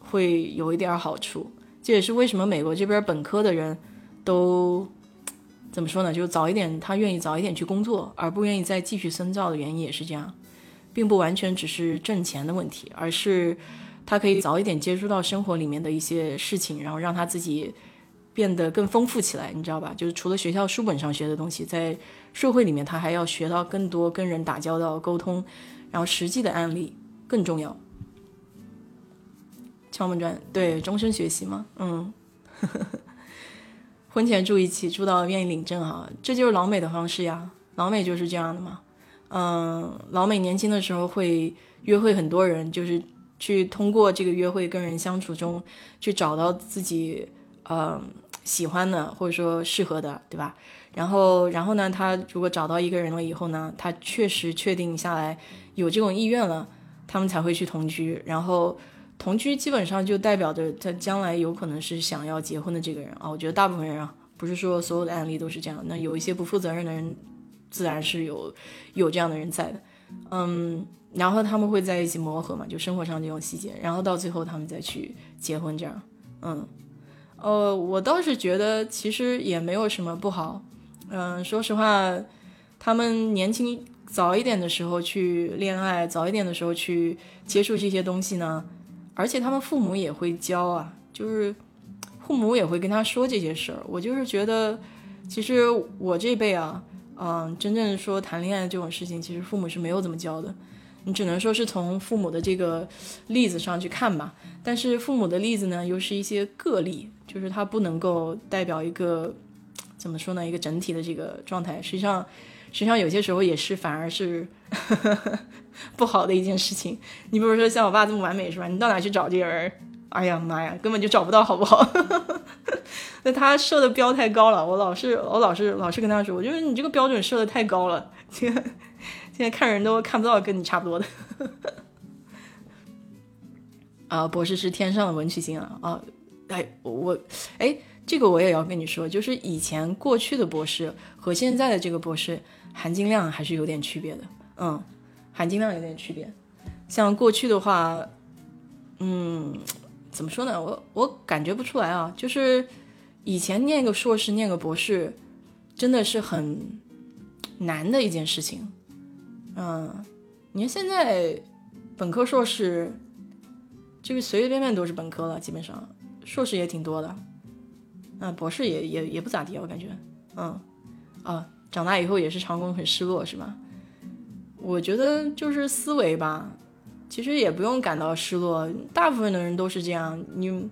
会有一点好处。这也是为什么美国这边本科的人都怎么说呢？就早一点，他愿意早一点去工作，而不愿意再继续深造的原因也是这样，并不完全只是挣钱的问题，而是。他可以早一点接触到生活里面的一些事情，然后让他自己变得更丰富起来，你知道吧？就是除了学校书本上学的东西，在社会里面他还要学到更多跟人打交道、沟通，然后实际的案例更重要。敲门砖，对，终身学习嘛，嗯。[LAUGHS] 婚前住一起，住到愿意领证哈，这就是老美的方式呀。老美就是这样的嘛，嗯，老美年轻的时候会约会很多人，就是。去通过这个约会跟人相处中，去找到自己呃喜欢的或者说适合的，对吧？然后，然后呢，他如果找到一个人了以后呢，他确实确定下来有这种意愿了，他们才会去同居。然后同居基本上就代表着他将来有可能是想要结婚的这个人啊。我觉得大部分人啊，不是说所有的案例都是这样。那有一些不负责任的人，自然是有有这样的人在的，嗯。然后他们会在一起磨合嘛，就生活上这种细节，然后到最后他们再去结婚这样，嗯，呃，我倒是觉得其实也没有什么不好，嗯，说实话，他们年轻早一点的时候去恋爱，早一点的时候去接触这些东西呢，而且他们父母也会教啊，就是父母也会跟他说这些事儿，我就是觉得，其实我这辈啊，嗯，真正说谈恋爱这种事情，其实父母是没有怎么教的。你只能说是从父母的这个例子上去看吧，但是父母的例子呢，又是一些个例，就是它不能够代表一个怎么说呢，一个整体的这个状态。实际上，实际上有些时候也是反而是 [LAUGHS] 不好的一件事情。你比如说像我爸这么完美是吧？你到哪去找这人？哎呀妈呀，根本就找不到，好不好？[LAUGHS] 那他设的标太高了，我老是我老是老是跟他说，我觉得你这个标准设的太高了。现在看人都看不到跟你差不多的，啊，博士是天上的文曲星啊啊！哎，我哎，这个我也要跟你说，就是以前过去的博士和现在的这个博士含金量还是有点区别的，嗯，含金量有点区别。像过去的话，嗯，怎么说呢？我我感觉不出来啊，就是以前念个硕士、念个博士，真的是很难的一件事情。嗯，你看现在本科、硕士，这个随随便便都是本科了，基本上硕士也挺多的。嗯，博士也也也不咋地，我感觉，嗯，啊，长大以后也是长工，很失落，是吧？我觉得就是思维吧，其实也不用感到失落，大部分的人都是这样。你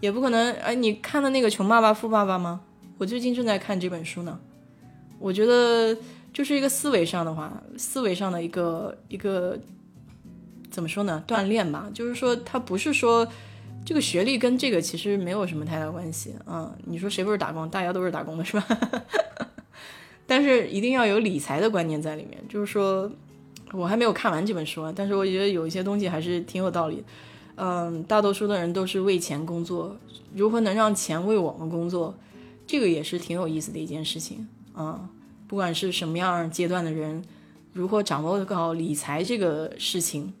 也不可能，哎，你看的那个《穷爸爸富爸爸》吗？我最近正在看这本书呢。我觉得就是一个思维上的话，思维上的一个一个怎么说呢？锻炼吧，就是说他不是说。这个学历跟这个其实没有什么太大关系啊！你说谁不是打工？大家都是打工的，是吧？[LAUGHS] 但是一定要有理财的观念在里面。就是说，我还没有看完这本书，但是我觉得有一些东西还是挺有道理。嗯，大多数的人都是为钱工作，如何能让钱为我们工作，这个也是挺有意思的一件事情啊！不管是什么样阶段的人，如何掌握好理财这个事情，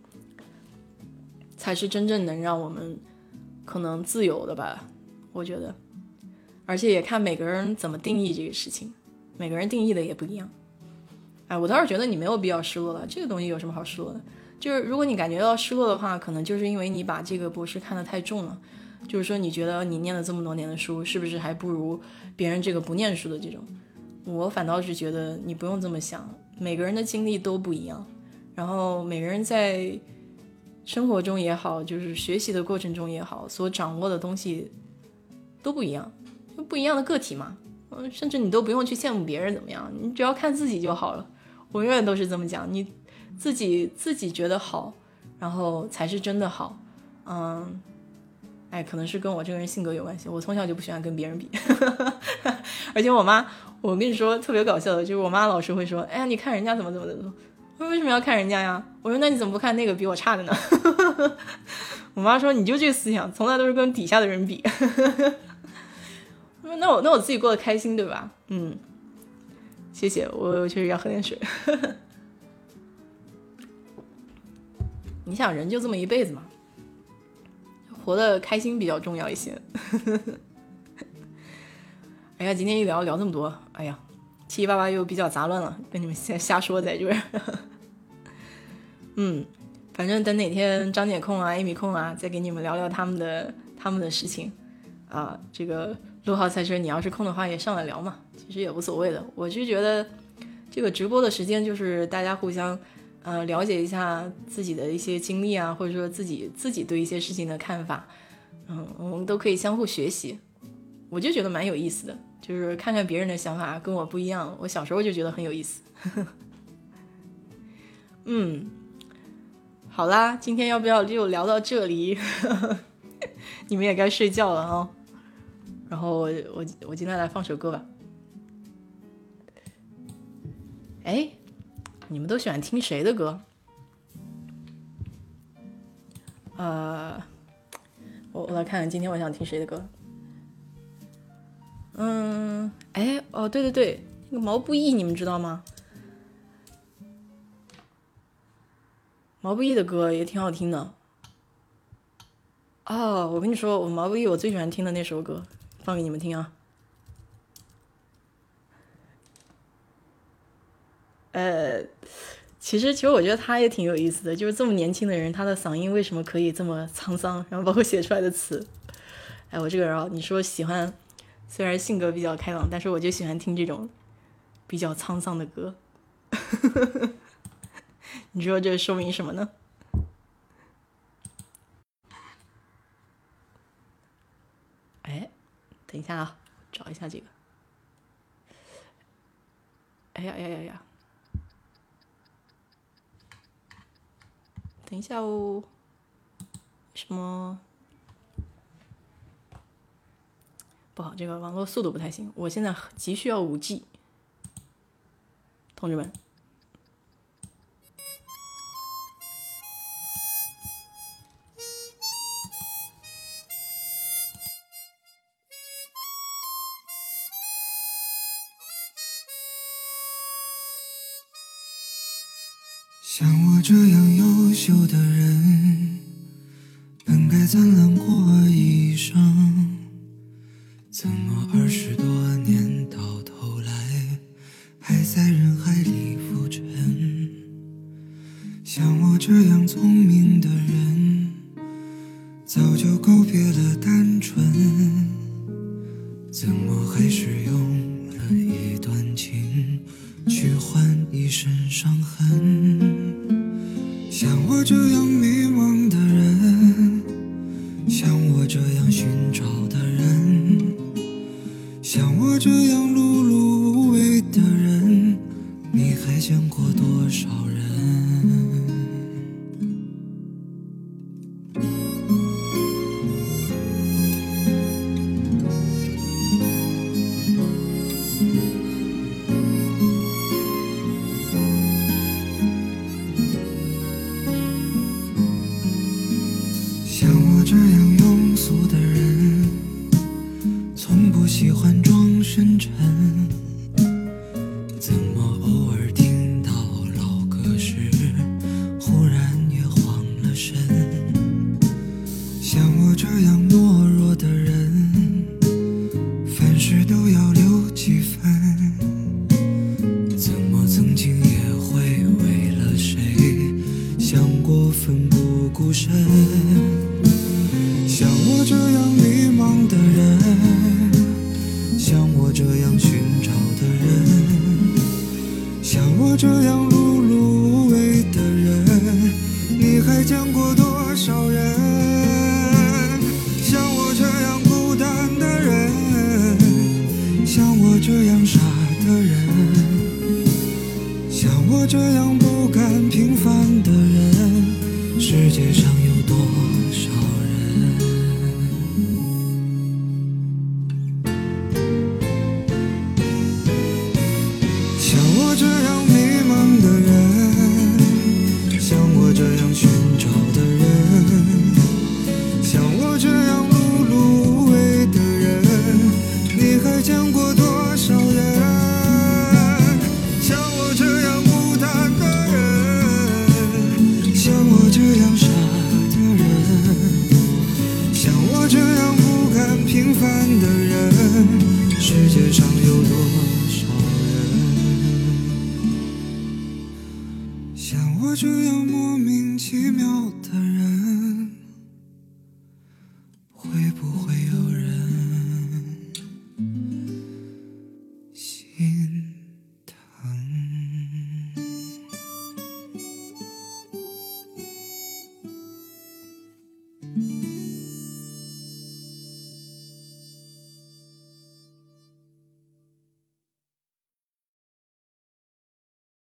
才是真正能让我们。可能自由的吧，我觉得，而且也看每个人怎么定义这个事情，每个人定义的也不一样。哎，我倒是觉得你没有必要失落了，这个东西有什么好失落的？就是如果你感觉到失落的话，可能就是因为你把这个博士看得太重了，就是说你觉得你念了这么多年的书，是不是还不如别人这个不念书的这种？我反倒是觉得你不用这么想，每个人的经历都不一样，然后每个人在。生活中也好，就是学习的过程中也好，所掌握的东西都不一样，就不一样的个体嘛。嗯，甚至你都不用去羡慕别人怎么样，你只要看自己就好了。我永远都是这么讲，你自己自己觉得好，然后才是真的好。嗯，哎，可能是跟我这个人性格有关系，我从小就不喜欢跟别人比。[LAUGHS] 而且我妈，我跟你说特别搞笑的，就是我妈老是会说，哎呀，你看人家怎么怎么怎么。我说为什么要看人家呀？我说那你怎么不看那个比我差的呢？[LAUGHS] 我妈说你就这个思想，从来都是跟底下的人比。[LAUGHS] 那我那我自己过得开心对吧？嗯，谢谢，我确实要喝点水。[LAUGHS] 你想人就这么一辈子嘛，活得开心比较重要一些。[LAUGHS] 哎呀，今天一聊聊这么多，哎呀。七七八八又比较杂乱了，跟你们瞎瞎说在这儿。[LAUGHS] 嗯，反正等哪天张姐空啊、艾米空啊，再给你们聊聊他们的他们的事情啊。这个陆浩赛车，你要是空的话也上来聊嘛，其实也无所谓的。我就觉得这个直播的时间就是大家互相呃了解一下自己的一些经历啊，或者说自己自己对一些事情的看法，嗯，我们都可以相互学习，我就觉得蛮有意思的。就是看看别人的想法跟我不一样，我小时候就觉得很有意思。[LAUGHS] 嗯，好啦，今天要不要就聊到这里？[LAUGHS] 你们也该睡觉了啊。然后我我我今天来放首歌吧。哎，你们都喜欢听谁的歌？呃，我我来看看今天我想听谁的歌。嗯，哎，哦，对对对，那个毛不易，你们知道吗？毛不易的歌也挺好听的。哦，我跟你说，我毛不易我最喜欢听的那首歌，放给你们听啊。呃，其实其实我觉得他也挺有意思的，就是这么年轻的人，他的嗓音为什么可以这么沧桑？然后包括写出来的词，[LAUGHS] 哎，我这个人啊，你说喜欢。虽然性格比较开朗，但是我就喜欢听这种比较沧桑的歌。[LAUGHS] 你说这说明什么呢？哎，等一下啊，找一下这个。哎呀呀呀呀！等一下哦，什么？不好，这个网络速度不太行。我现在急需要五 G，同志们。像我这样优秀的人本该灿烂过一生。怎么二十多